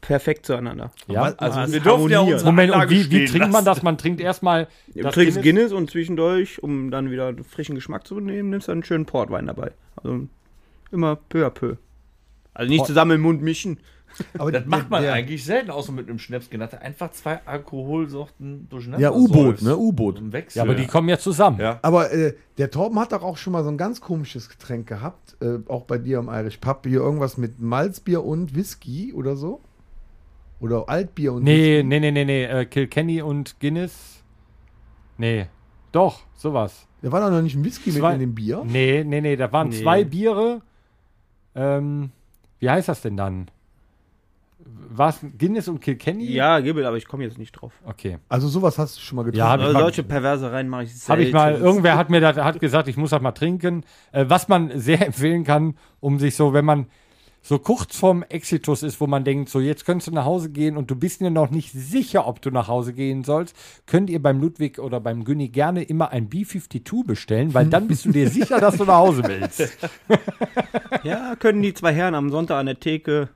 perfekt zueinander. Ja? Also, wir dürfen ja unsere Moment, und wie, wie trinkt man das? Man trinkt erstmal. Du das trinkst Guinness. und zwischendurch, um dann wieder frischen Geschmack zu nehmen, nimmst du einen schönen Portwein dabei. Also immer peu à peu. Also nicht zusammen im Mund mischen. Aber Das macht man der- eigentlich selten, außer mit einem Schnaps genannt. Einfach zwei Alkoholsorten durcheinander. Ja, U-Boot, ne? U-Boot. Ja, aber die kommen ja zusammen. Ja. Aber äh, der Torben hat doch auch schon mal so ein ganz komisches Getränk gehabt, äh, auch bei dir im Irish Pub. Hier irgendwas mit Malzbier und Whisky oder so? Oder Altbier und Nee, Whisky? nee, nee, nee, nee. Äh, Kilkenny und Guinness. Nee. Doch, sowas. Da war doch noch nicht ein Whisky Zwei- mit in dem Bier. Nee, nee, nee. Da waren Nee. zwei Biere. Ähm, wie heißt das denn dann? Was? Guinness und Kilkenny? Ja, Gibbel, aber ich komme jetzt nicht drauf. Okay. Also sowas hast du schon mal getrunken. Ja, Also solche Perversereien mache ich selten. Habe ich mal, irgendwer hat mir das, hat gesagt, ich muss das mal trinken. Äh, was man sehr <laughs> empfehlen kann, um sich so, wenn man so kurz vorm Exitus ist, wo man denkt, so jetzt könntest du nach Hause gehen und du bist dir noch nicht sicher, ob du nach Hause gehen sollst, könnt ihr beim Ludwig oder beim Günni gerne immer ein B52 bestellen, weil dann bist du dir sicher, dass du nach Hause willst. <laughs> Ja, können die zwei Herren am Sonntag an der Theke,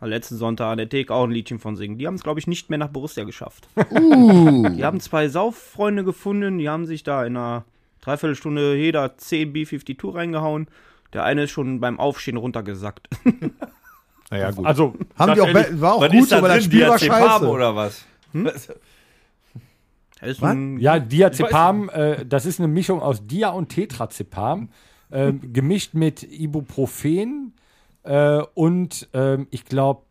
am letzten Sonntag an der Theke auch ein Liedchen von singen. Die haben es, glaube ich, nicht mehr nach Borussia geschafft. Die haben zwei Sauffreunde gefunden, die haben sich da in einer Dreiviertelstunde jeder 10 B52 reingehauen. Der eine ist schon beim Aufstehen runtergesackt. <laughs> naja, gut. Also, Haben die auch, ehrlich, war auch gut, aber das drin? Spiel war Diazepam scheiße. oder was? Was? Das ist Was? ja, Diazepam, äh, das ist eine Mischung aus Dia und Tetrazepam, ähm, gemischt mit Ibuprofen äh, und ähm, ich glaube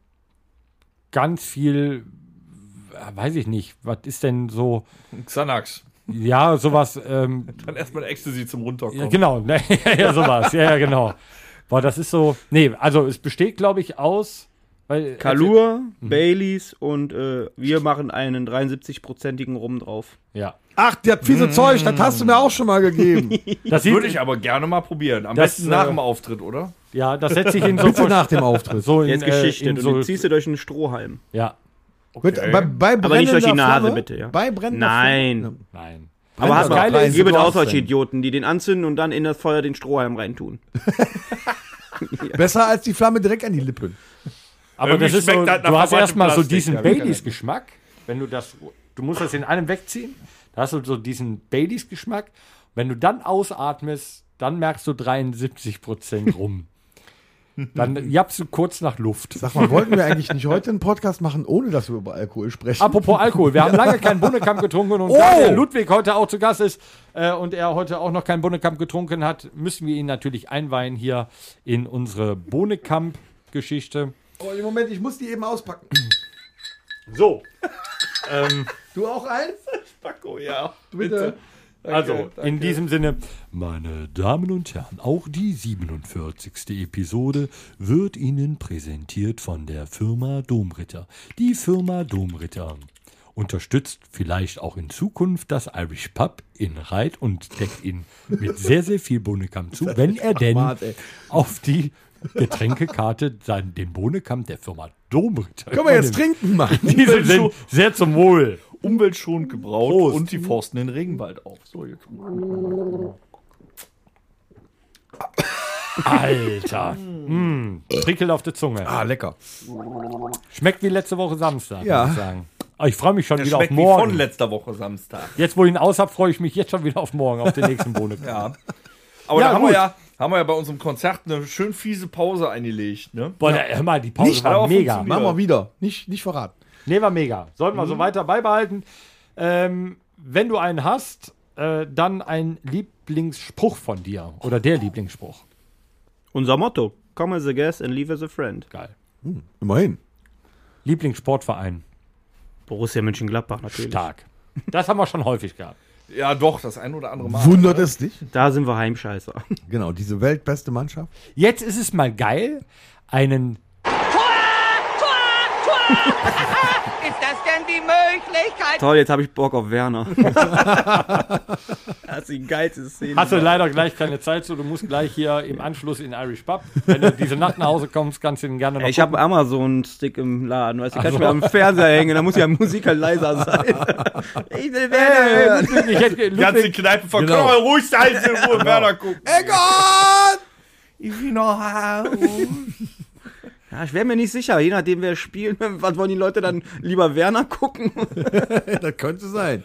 ganz viel, äh, weiß ich nicht, was ist denn so, Xanax. Ja, sowas, ähm, <laughs> Dann erstmal Ecstasy zum Runterkommen. ja, genau, <laughs> ne, ja, sowas, ja, ja, genau. Boah, das ist so, nee, also es besteht, glaube ich, aus, weil, Kalur, Baileys und äh, wir machen einen 73-prozentigen Rum drauf. ja, Ach, der fiese Zeug, das hast du mir auch schon mal gegeben. <laughs> das, Würde sieht, ich aber gerne mal probieren. Am Das, besten nach äh, dem Auftritt, oder? ja, das setzt sich in so, Bitte nach dem Auftritt. so in, Jetzt äh, Geschichte. in du so, ziehst du durch einen Strohhalm. ja, Mit, bei, bei Aber nicht durch die Nase, Flamme? bitte, ja. Bei brennender Nein. Flamme? nein. Aber hast rein, es gibt auch solche. Idioten, die den anzünden und dann in das Feuer den Strohhalm reintun. <laughs> Besser als die Flamme direkt an die Lippen. Aber Irgendwie das ist so, das du hast erstmal so diesen ja, Baileys-Geschmack. Wenn du das, du musst das in einem wegziehen. Da hast du so diesen Baileys-Geschmack. Wenn du dann ausatmest, dann merkst du 73 Prozent rum. <laughs> Dann jappst du kurz nach Luft. Sag mal, wollten wir eigentlich nicht heute einen Podcast machen, ohne dass wir über Alkohol sprechen? Apropos Alkohol, wir haben <laughs> lange keinen Bunnekamp getrunken und Oh! da der Ludwig heute auch zu Gast ist äh, und er heute auch noch keinen Bunnekamp getrunken hat, müssen wir ihn natürlich einweihen hier in unsere Bohnekamp-Geschichte. Oh, im Moment, ich muss die eben auspacken. So. <laughs> ähm, Du auch eins? Paco, ja. Bitte. Also, in diesem Sinne, meine Damen und Herren, auch die 47. Episode wird Ihnen präsentiert von der Firma Domritter. Die Firma Domritter unterstützt vielleicht auch in Zukunft das Irish Pub in Reit und deckt ihn mit sehr, sehr viel Bohnenkamm zu, <laughs> wenn er denn auf die Getränkekarte sein, den Bohnenkamm der Firma Domritter. Können wir jetzt trinken, Mann? Diesem Sinne, sehr zum Wohl. Umweltschonend gebraut Prost. und die forsten den Regenwald auf. So, jetzt. Alter. mm, prickelt auf der Zunge. Ah, lecker. Schmeckt wie letzte Woche Samstag, Ja. muss ich sagen. Aber ich freue mich schon Das wieder auf schmeckt wie von morgen. letzter Woche Samstag. Jetzt, wo ich ihn aus habe, freue ich mich jetzt schon wieder auf morgen, auf den nächsten Bohnen. Ja. Aber Ja, da haben wir, ja, haben wir ja bei unserem Konzert eine schön fiese Pause eingelegt. Ne? Boah, da, hör mal, die Pause Nicht, war mega. Machen wir wieder. Nicht, nicht verraten. Nee, war mega. Sollten wir so weiter beibehalten. Ähm, wenn du einen hast, äh, dann ein Lieblingsspruch von dir. Oder der Lieblingsspruch. Unser Motto: Come as a guest and leave as a friend. Geil. Immerhin. Lieblingssportverein. Borussia Mönchengladbach natürlich. Stark. Das haben wir schon häufig gehabt. Ja, doch, das ein oder andere Mal. Wundert es dich? Da sind wir Heimscheißer. Genau, diese weltbeste Mannschaft. Jetzt ist es mal geil, einen Ist das denn die Möglichkeit? Toll, jetzt habe ich Bock auf Werner. <laughs> das ist die geilste Szene. Hast du leider gleich keine Zeit zu. Du musst gleich hier im Anschluss in Irish Pub. Wenn du diese Nacht nach Hause kommst, kannst du ihn gerne noch Ey, ich habe Amazon-Stick im Laden, weißt du, kann ich mir am Fernseher hängen, da muss ja Musik halt leiser sein. <laughs> ich will Werner hören. gucken. Ich hätte, Die ganze Kneipe von Genau. Man ruhig sein, in Ruhe Werner gucken. Egon! Ich will noch Haus. Ja, ich wäre mir nicht sicher, je nachdem wer spielt, <laughs> was wollen die Leute dann lieber Werner gucken? <laughs> das könnte sein.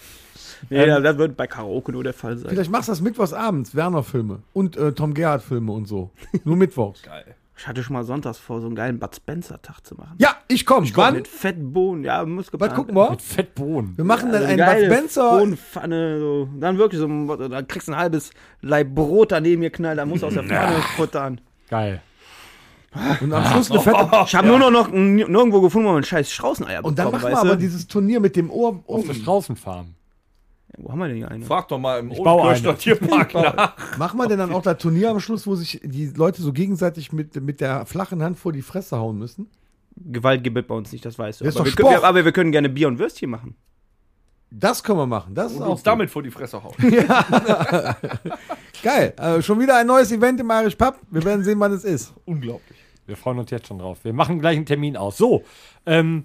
<laughs> nee, das wird bei Karaoke nur der Fall sein. Vielleicht machst du das mittwochs abends, Werner-Filme und äh, Tom Gerhardt-Filme und so. Nur mittwochs. Geil. Ich hatte schon mal sonntags vor, so einen geilen Bud Spencer-Tag zu machen. Ja, ich komm. Wann? Mit Fettbohnen, ja, muss Was geplant gucken wir? mit Fettbohnen. Wir machen dann Also einen geile Bud Spencer. Bohnenpfanne, so. Dann wirklich so, ein- da kriegst du ein halbes Leib Brot daneben geknallt, da musst du aus der Pfanne futtern. Geil. Und am Schluss eine fette. <laughs> Ich habe nur noch, noch nirgendwo gefunden, wo man scheiß Straußeneier Und dann machen wir weißt aber du? dieses Turnier mit dem Ohr. Auf der oben. Straußenfarm. Wo haben wir denn hier eine? Frag doch mal im. Tierpark nach. Machen wir denn dann auch das Turnier am Schluss, wo sich die Leute so gegenseitig mit, mit der flachen Hand vor die Fresse hauen müssen? Gewalt gibt es bei uns nicht, das weißt du. Das ist aber, doch wir können, wir, aber wir können gerne Bier und Würstchen machen. Das können wir machen. Das ist Und auch uns gut. damit vor die Fresse hauen. <laughs> <laughs> geil. Äh, schon wieder ein neues Event im Irish Pub. Wir werden sehen, wann es ist. Unglaublich. Wir freuen uns jetzt schon drauf. Wir machen gleich einen Termin aus. So, ähm,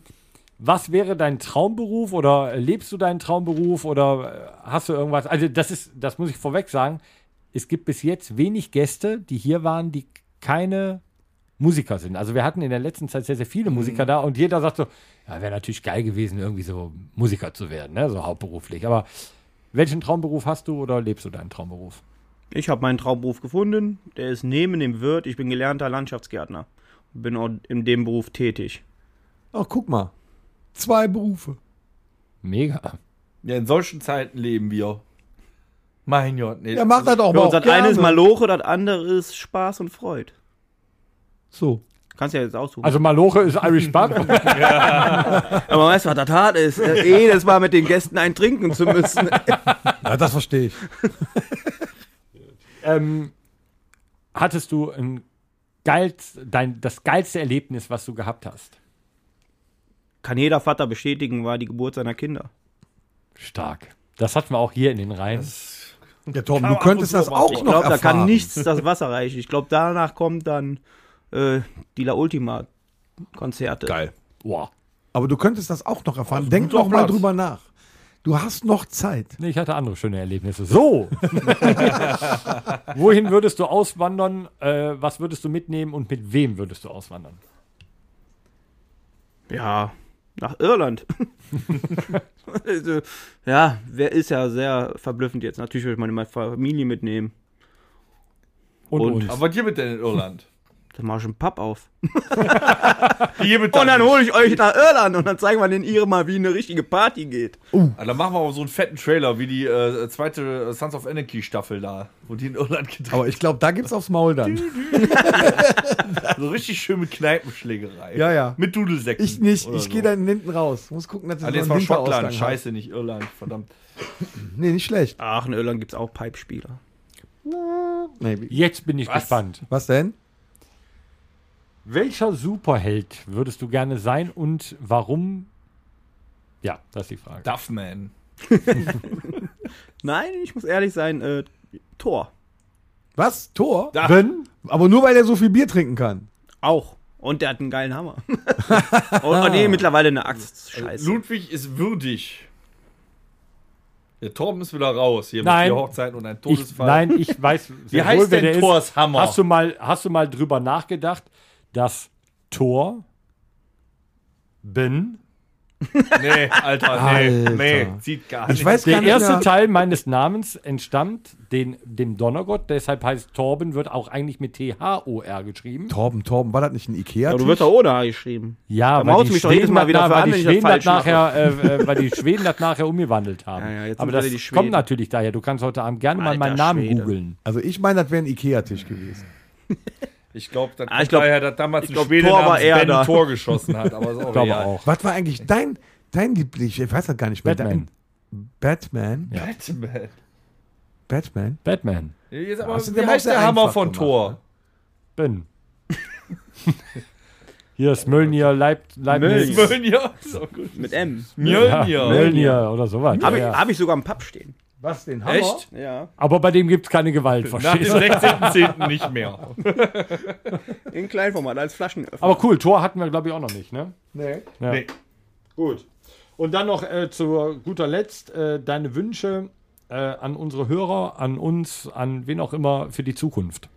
was wäre dein Traumberuf oder lebst du deinen Traumberuf oder äh, hast du irgendwas? Also das ist, das muss ich vorweg sagen. Es gibt bis jetzt wenig Gäste, die hier waren, die keine Musiker sind. Also wir hatten in der letzten Zeit sehr, sehr viele Musiker da und jeder sagt so, ja, wäre natürlich geil gewesen, irgendwie so Musiker zu werden, ne? so hauptberuflich. Aber welchen Traumberuf hast du oder lebst du deinen Traumberuf? Ich habe meinen Traumberuf gefunden. Der ist neben dem Wirt. Ich bin gelernter Landschaftsgärtner. Bin auch in dem Beruf tätig. Ach, guck mal. Zwei Berufe. Mega. Ja, in solchen Zeiten leben wir. Mein Gott, nee. Ja, mach das Ja, mal. und das eine ist Maloche, das andere ist Spaß und Freude. So. Kannst ja jetzt aussuchen. Also Maloche ist Irish Pub. <laughs> Aber weißt du, was das hart ist? Äh, jedes Mal mit den Gästen ein trinken zu müssen. <laughs> Ja, das verstehe ich. <laughs> ähm, hattest du ein geilst, dein, das geilste Erlebnis, was du gehabt hast? Kann jeder Vater bestätigen, war die Geburt seiner Kinder. Stark. Das hatten wir auch hier in den Reihen. Ja, Tom, du könntest das auch Ich Ich noch glaube, da erfahren. kann nichts das Wasser reichen. Ich glaube, danach kommt dann äh, die La Ultima Konzerte. Geil. Boah. Aber du könntest das auch noch erfahren. Denk noch mal drüber nach. Du hast noch Zeit. Nee, ich hatte andere schöne Erlebnisse. So. <laughs> Wohin würdest du auswandern? Äh, was würdest du mitnehmen und mit wem würdest du auswandern? Ja, nach Irland. <laughs> also, ja, wer ist ja sehr verblüffend jetzt. Natürlich würde ich meine Familie mitnehmen. Und, Und-. Aber was gibt es denn in Irland? Dann mach ich einen Pub auf. <laughs> Und dann hole ich euch nach Irland und dann zeigen wir den Iren mal, wie eine richtige Party geht. Ah, dann machen wir aber so einen fetten Trailer wie die äh, zweite Sons of Anarchy Staffel da, wo die in Irland gedreht Aber ich glaube, da gibt's aufs Maul dann. <laughs> So richtig schön mit Kneipenschlägerei. Ja, ja. Mit Dudelsäcken. Ich nicht. Ich so. gehe dann hinten raus. Muss gucken, dass ich Ah, so jetzt war Schottland. Scheiße, nicht Irland. Verdammt. Nee, nicht schlecht. Ach, in Irland gibt es auch Pipespieler. Nee, Jetzt bin ich Was? gespannt. was denn? Welcher Superheld würdest du gerne sein und warum? Ja, das ist die Frage. Duffman. <laughs> Nein, ich muss ehrlich sein, äh, Thor. Was? Tor? Da. Ben? Aber nur weil er so viel Bier trinken kann. Auch. Und der hat einen geilen Hammer. und, <laughs> und nee, mittlerweile eine Axt. Scheiße. Ludwig ist würdig. Der Torben ist wieder raus. Hier Nein. mit vier Hochzeiten und ein Ich, Todesfall. nein, ich weiß Wie heißt wohl, wer denn der Thors. Hammer? Hast du mal, hast du mal drüber nachgedacht, dass Thor Ben <laughs> Nee, Alter, nee. Alter. Nee, sieht gar Ich nicht. weiß Der erste. Teil meines Namens entstammt den, dem Donnergott, deshalb heißt Torben, wird auch eigentlich mit T-H-O-R geschrieben. Torben, Torben, war das nicht ein Ikea? Aber du wirst doch ohne A geschrieben. Ja, Da mich doch jedes Mal wieder das, weil die das Schweden das nachher, äh, äh, weil die Schweden das nachher umgewandelt haben. <laughs> Ja, ja, jetzt Aber das wieder die kommt Schweden. natürlich daher. Du kannst heute Abend gerne mal Alter meinen Namen Schwede. googeln. Also ich meine, das wäre ein Ikea-Tisch gewesen. <laughs> Ich glaube, das Ah, ich glaub- daher, dass damals ich ein glaub, Schwede Thor war eher Ben da. ein Tor geschossen hat. Aber ist <laughs> auch Ich glaube auch. Was war eigentlich dein, dein Liebling? Ich weiß das gar nicht mehr. Batman. Batman? Ja. Batman. Batman? Batman. Jetzt aber, Hast wie heißt auch der Hammer von gemacht, Thor? ne? Ben. <laughs> Hier ist Mölnir, Leib, Leibniz. Mölnir. Mjölnir. <laughs> So gut. Mit M. Ja, Mjölnir. Mölnir oder sowas. Habe ja, ich, ja. hab ich sogar im Pub stehen. Was, den Hammer? Echt? Ja. Aber bei dem gibt es keine Gewalt, Nach verstehst dem du? 16.10. nicht mehr. <laughs> In Kleinformat, als Flaschenöffner. Aber cool, Tor hatten wir, glaube ich, auch noch nicht, ne? Nee. Ja. Nee. Gut. Und dann noch äh, zu guter Letzt äh, deine Wünsche äh, an unsere Hörer, an uns, an wen auch immer für die Zukunft.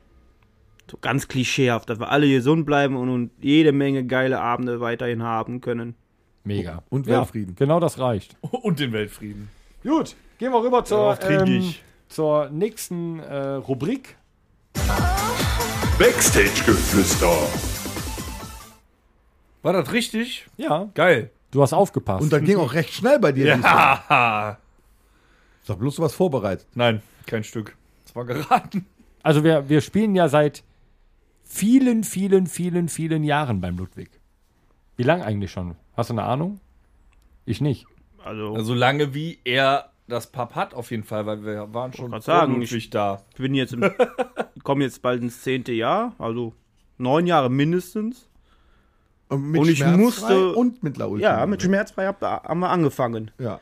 so ganz klischeehaft, dass wir alle gesund bleiben und, und jede Menge geile Abende weiterhin haben können. Mega. Und Ja, Weltfrieden. genau das reicht. <laughs> Und den Weltfrieden. Gut, gehen wir rüber zur, ähm, zur nächsten äh, Rubrik. Backstage-Geflüster. War das richtig? Ja, Geil. du hast aufgepasst. Und das ging auch recht schnell bei dir. Ja. Sag bloß, du was vorbereitet. Nein, kein Stück. Das war geraten. also wir, wir spielen ja seit vielen, vielen, vielen, vielen Jahren beim Ludwig. Wie lang eigentlich schon? Hast du eine Ahnung? Ich nicht. Also, Also lange wie er das Pub hat, auf jeden Fall, weil wir waren schon sagen, Ludwig da. ich bin jetzt im, <laughs> komme jetzt bald ins zehnte Jahr, also neun Jahre mindestens. Und mit Und ich Schmerzfrei musste- und mit La Ultima. Ja, mit Schmerzfrei hab, haben wir angefangen. Ja.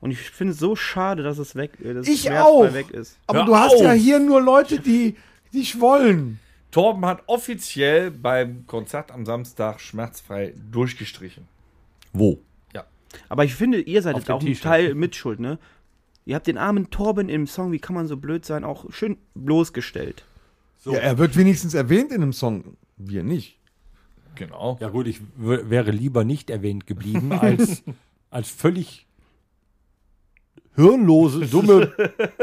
Und ich finde es so schade, dass es weg äh, dass Ich Schmerzfrei auch. weg ist. Aber Hör du hast ja hier nur Leute, die dich wollen. Torben hat offiziell beim Konzert am Samstag schmerzfrei durchgestrichen. Wo? Aber ich finde, ihr seid jetzt auch ein. Teil mitschuld, ne? Ihr habt den armen Torben im Song, wie kann man so blöd sein, auch schön bloßgestellt. Ja, er wird wenigstens erwähnt in einem Song. Wir nicht. Genau. Ja gut, ich wäre lieber nicht erwähnt geblieben, als, <laughs> als völlig hirnlose, dumme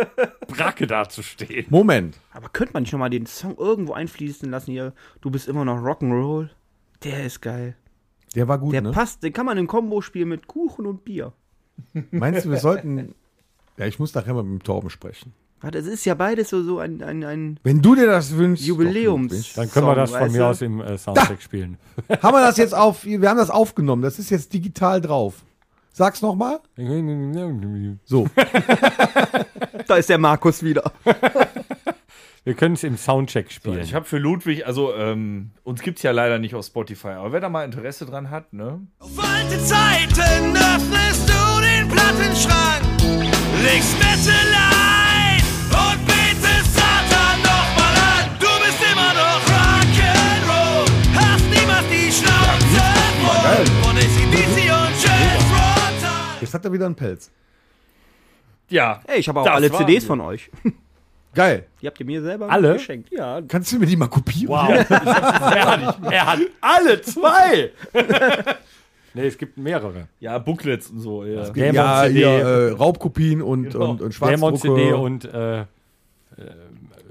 <laughs> Bracke dazustehen. Moment. Aber könnte man nicht nochmal den Song irgendwo einfließen lassen hier? Du bist immer noch Rock'n'Roll. Der ist geil. Der war gut, Der ne? passt, den kann man im Kombo spielen mit Kuchen und Bier. Meinst du, wir sollten. <laughs> Ja, ich muss nachher mal mit dem Torben sprechen. Warte, es ist ja beides so, so ein, ein, ein Wenn du dir das wünschst. Jubiläums. Dann können wir das von mir du? aus im äh, Soundtrack spielen. <laughs> haben wir das jetzt auf. Wir haben das aufgenommen. Das ist jetzt digital drauf. Sag's nochmal. So. <laughs> Da ist der Markus wieder. <laughs> Wir können es im Soundcheck So, spielen. ich habe für Ludwig, also ähm, uns gibt es ja leider nicht auf Spotify, aber wer da mal Interesse dran hat, ne? Auf alte Zeiten öffnest du den Plattenschrank, legst Metal ein und betest Satan nochmal an. Du bist immer noch Rock'n'Roll, hast niemals die Schnauze voll von ACDC und Jazz Rotter. Jetzt hat er wieder einen Pelz. Ja. Ey, ich habe auch Das alle CDs wir. von euch. Geil. Die habt ihr mir selber Alle? geschenkt. Ja. Kannst du mir die mal kopieren? Wow. <laughs> er, hat, er hat alle zwei. <laughs> nee, es gibt mehrere. Ja, Booklets und so, ja. Dämon Ja, CD, hier, äh, Raubkopien und, Genau. und, und Dämon Schwarzdrucke. CD und äh,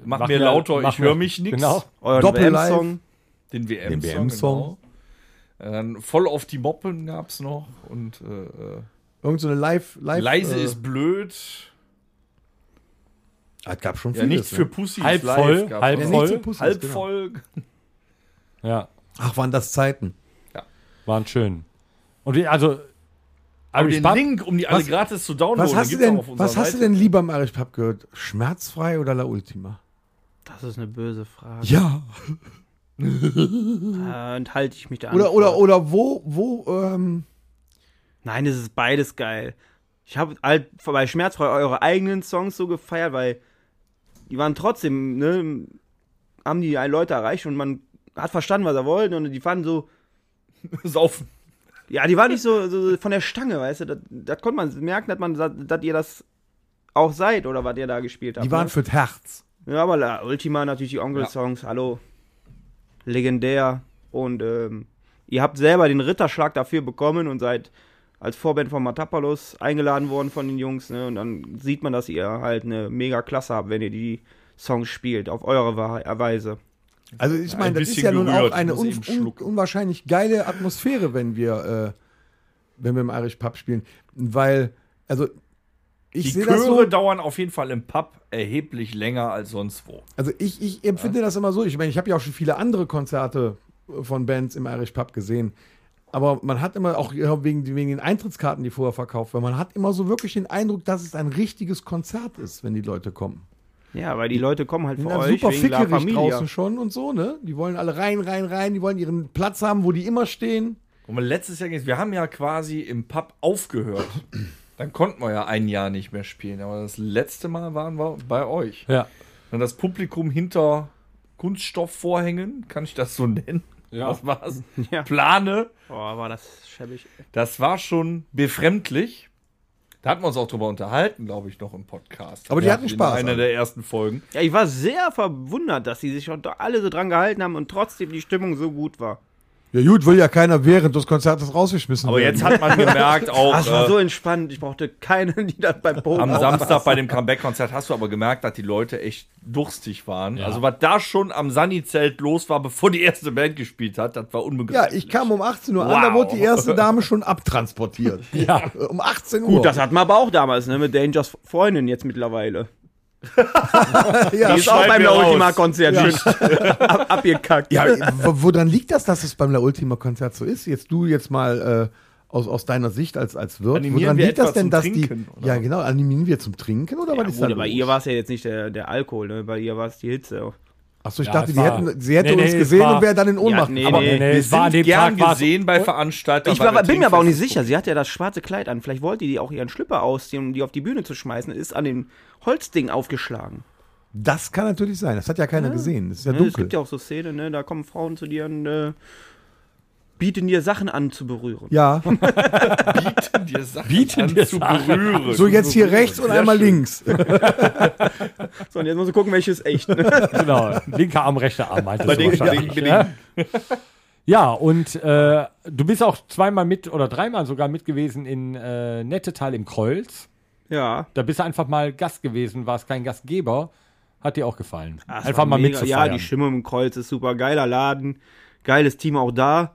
Mach, mach mir lauter, mach ich höre mich nix. Genau. Euren. WM-Song. Den WM-Song. WM-Song. Genau. Dann voll auf die Moppen gab's noch und äh, äh, Irgend so eine Live... live leise äh, ist blöd. Ah, Es gab schon Ja, vieles, nichts für ne? Pussys Halb live voll, halb. Ja, voll. Pussys, halb genau. voll. Ja, Ach, waren das Zeiten. waren schön. Und die, also, Aber Irish den Pub, Link, um die alle Was- gratis zu downloaden, Was hast, du denn, auf unserer was hast du denn lieber im Irish Pub gehört? Schmerzfrei oder La Ultima? Das ist eine böse Frage. Ja. <laughs> Da enthalte ich mich da Oder, oder, oder wo, wo, ähm, Nein, es ist beides geil. Ich habe halt bei Schmerzfrei eure eigenen Songs so gefeiert, weil die waren trotzdem, ne, haben die Leute erreicht und man hat verstanden, was er wollte und die fanden so, <laughs> Saufen. Ja, die waren nicht so, so von der Stange, weißt du, das, das konnte man merken, dass man, dass, dass ihr das auch seid oder was ihr da gespielt habt. die waren ne? fürs Herz. Ja, aber La Ultima natürlich die Onkel-Songs, hallo. Legendär. Und ähm, ihr habt selber den Ritterschlag dafür bekommen und seid als Vorband von Matapalos eingeladen worden von den Jungs. Ne? Und dann sieht man, dass ihr halt eine mega Klasse habt, wenn ihr die Songs spielt, auf eure Weise. Also ich Ein meine, das ist ja nun gerührt, auch eine un, un, unwahrscheinlich geile Atmosphäre, wenn wir, äh, wenn wir im Irish Pub spielen. Weil, also ich Die sehe das Chöre so, dauern auf jeden Fall im Pub erheblich länger als sonst wo. also ich, ich empfinde das immer so. Ich meine, ich habe ja auch schon viele andere Konzerte von Bands im Irish Pub gesehen. Aber man hat immer auch ja, wegen, wegen den Eintrittskarten, die vorher verkauft werden, man hat immer so wirklich den Eindruck, dass es ein richtiges Konzert ist, wenn die Leute kommen. Ja, weil die Leute kommen halt sind euch super wegen La fickerig Familia. draußen schon und so, ne? Die wollen alle rein, rein, rein, die wollen ihren Platz haben, wo die immer stehen. Und wir letztes Jahr, ging- wir haben ja quasi im Pub aufgehört. Dann konnten wir ja ein Jahr nicht mehr spielen. Aber das letzte Mal waren wir bei euch. ja. Und das Publikum hinter Kunststoffvorhängen, kann ich das so nennen? Ja. Was war's? Ja. Plane. Oh, war das schäbig. Das war schon befremdlich. Da hatten wir uns auch drüber unterhalten, glaube ich, noch im Podcast. Aber die hatten in Spaß einer an. der ersten Folgen. Ja, ich war sehr verwundert, dass sie sich schon alle so dran gehalten haben und trotzdem die Stimmung so gut war. Ja gut, will ja keiner während des Konzertes rausgeschmissen Aber werden. jetzt hat man gemerkt, <laughs> auch Das war äh, so entspannt. Ich brauchte keinen, die <laughs> das beim Polen am Samstag bei dem Comeback-Konzert hast du aber gemerkt, dass die Leute echt durstig waren. Also was da schon am Sunny-Zelt los war, bevor die erste Band gespielt hat, das war Ja, unbegreiflich. ich kam um 18 Uhr an, da Wow. wurde die erste <laughs> Dame schon abtransportiert. Ja. Um 18 Uhr. Gut, das hatten wir aber auch damals, ne? Mit Dangers Freundin jetzt mittlerweile. <laughs> ja, Die ist auch beim La. Ultima-Konzert schön <laughs> ab, abgekackt. ja wo- woran liegt das, dass es beim La Ultima-Konzert so ist? Jetzt du jetzt mal äh, aus, aus deiner Sicht als, als Wirt. Animieren woran wir liegt das denn, zum dass Trinken, die. oder? Ja, genau, animieren wir zum Trinken oder Ja, was ist da gut, bei los? ihr war es ja jetzt nicht der, der Alkohol, ne? Bei ihr war es die Hitze. Achso, ich Ja, dachte, es die hätten, sie hätte Nee, nee, uns es gesehen war- und wäre dann in Ohnmacht nee, gefallen. nee. nee, Wir es war an sind dem gern Tag gesehen bei Veranstaltern. Ich war, bin mir aber auch nicht sicher. Sie hat ja das schwarze Kleid an. Vielleicht wollte die auch ihren Schlüpper ausziehen, um die auf die Bühne zu schmeißen. Ist an dem Holzding aufgeschlagen. Das kann natürlich sein. Das hat ja keiner gesehen. Das ist ja Ne, es dunkel. gibt ja auch so Szenen, ne? da kommen Frauen zu dir und äh, bieten dir Sachen an zu berühren. Ja, <laughs> dir Sachen Bieten an dir zu Sachen. berühren. so jetzt hier rechts und Sehr einmal schön. links. <laughs> So, und jetzt musst du gucken, welches echt. Ne? <laughs> Genau, linker Arm, rechter Arm meinte Bei den- wahrscheinlich, bei den- ja? Ja, und äh, du bist auch zweimal mit oder dreimal sogar mit gewesen in äh, Nettetal im Kreuz. ja. Da bist du einfach mal Gast gewesen, warst kein Gastgeber. Hat dir auch gefallen. Es einfach mal mega. mitzufeiern. Ja, die Stimme im Kreuz ist super. Geiler Laden. Geiles Team auch da.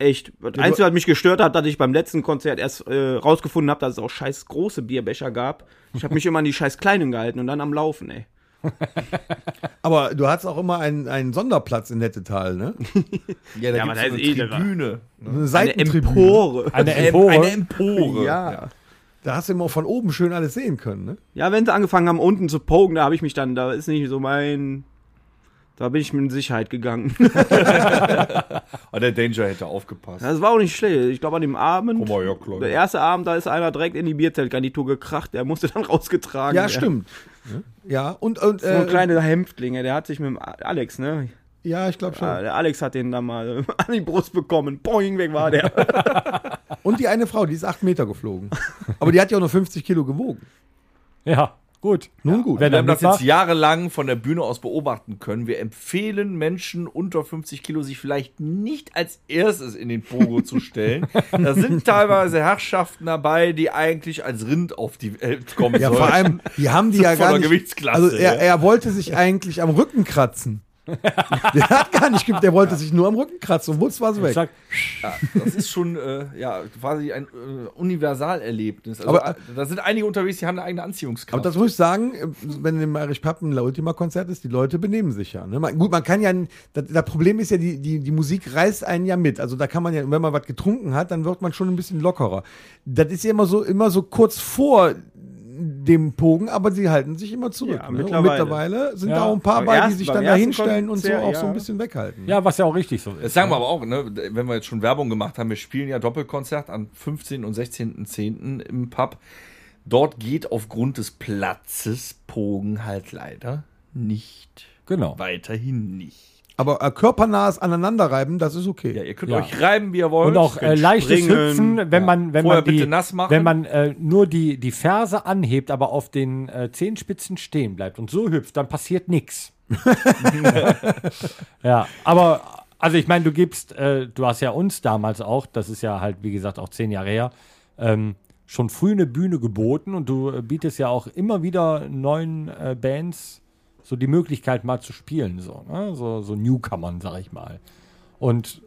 Echt. Das Einzige, was mich gestört hat, dass ich beim letzten Konzert erst äh, rausgefunden habe, dass es auch scheiß große Bierbecher gab. Ich habe mich immer an die scheiß kleinen gehalten und dann am Laufen, ey. <laughs> Aber du hattest auch immer einen, einen Sonderplatz in Nettetal, ne? <laughs> Ja, da Ja, gibt's aber so das eine ist eh- Tribüne. Eine Eine Seitentribüne. Empore. Eine Empore. Eine Empore. Ja. Da hast du immer von oben schön alles sehen können, ne? Ja, wenn sie angefangen haben, unten zu pogen, da habe ich mich dann, da ist nicht so mein. Da bin ich mit in Sicherheit gegangen. Aber <laughs> <laughs> der Danger hätte aufgepasst. Das war auch nicht schlecht. Ich glaube, an dem Abend. Mal, ja, klar. Der erste Abend, da ist einer direkt in die Bierzeltgarnitur gekracht. Der musste dann <laughs> rausgetragen Ja, werden. stimmt. Ja, und, und So ein äh, kleiner Hämpflinge, der hat sich mit dem Alex, ne? ja, ich glaube schon. Ja, der Alex hat den da mal an die Brust bekommen. Boing, weg war der. Und die eine Frau, die ist acht Meter geflogen. Aber die hat ja auch nur 50 Kilo gewogen. Ja, gut. Nun gut. Wer Wir haben das jetzt jahrelang von der Bühne aus beobachten können. Wir empfehlen Menschen unter 50 Kilo, sich vielleicht nicht als erstes in den Pogo zu stellen. <laughs> Da sind teilweise Herrschaften dabei, die eigentlich als Rind auf die Welt kommen Ja, sollen. vor allem, die haben die ja gar nicht. Gewichtsklasse, Also er, ja. er wollte sich eigentlich am Rücken kratzen. <laughs> der hat gar nicht, der wollte sich nur am Rücken kratzen und wutz war es weg. sag, Ja, das ist schon äh, ja, quasi ein äh, Universalerlebnis. Also, Aber- äh, da sind einige unterwegs, die haben eine eigene Anziehungskraft. Aber das muss ich sagen, äh, wenn im Pub ein La Ultima Konzert ist, die Leute benehmen sich ja. Ne? Man, gut, man kann ja, das, das Problem ist ja, die, die, die Musik reißt einen ja mit. Also da kann man ja, wenn man was getrunken hat, dann wird man schon ein bisschen lockerer. Das ist ja immer so, immer so kurz vor dem Pogen, aber sie halten sich immer zurück. Ja, ne? Und mittlerweile. mittlerweile sind Ja. da auch ein paar bei, die sich dann da hinstellen und so auch ja. so ein bisschen weghalten. ja, was ja auch richtig so ist. Das sagen wir aber auch, ne, wenn wir jetzt schon Werbung gemacht haben, wir spielen ja Doppelkonzert am 15. und 16.10. im Pub. Dort geht aufgrund des Platzes Pogen halt leider nicht. Genau. Weiterhin nicht. Aber äh, körpernahes Aneinanderreiben, das ist okay. Ja, ihr könnt Ja. euch reiben, wie ihr wollt. Und auch äh, Könnt leichtes springen. Hüpfen, wenn man, wenn Vorher man die, bitte nass machen. wenn man äh, nur die, die Ferse anhebt, aber auf den äh, Zehenspitzen stehen bleibt und so hüpft, dann passiert nichts. <laughs> Ja, aber also ich meine, du gibst, äh, du hast ja uns damals auch, das ist ja halt wie gesagt auch zehn Jahre her, ähm, schon früh eine Bühne geboten und du äh, bietest ja auch immer wieder neuen äh, Bands so die Möglichkeit mal zu spielen, so, ne? so, so Newcomern, sag ich mal. Und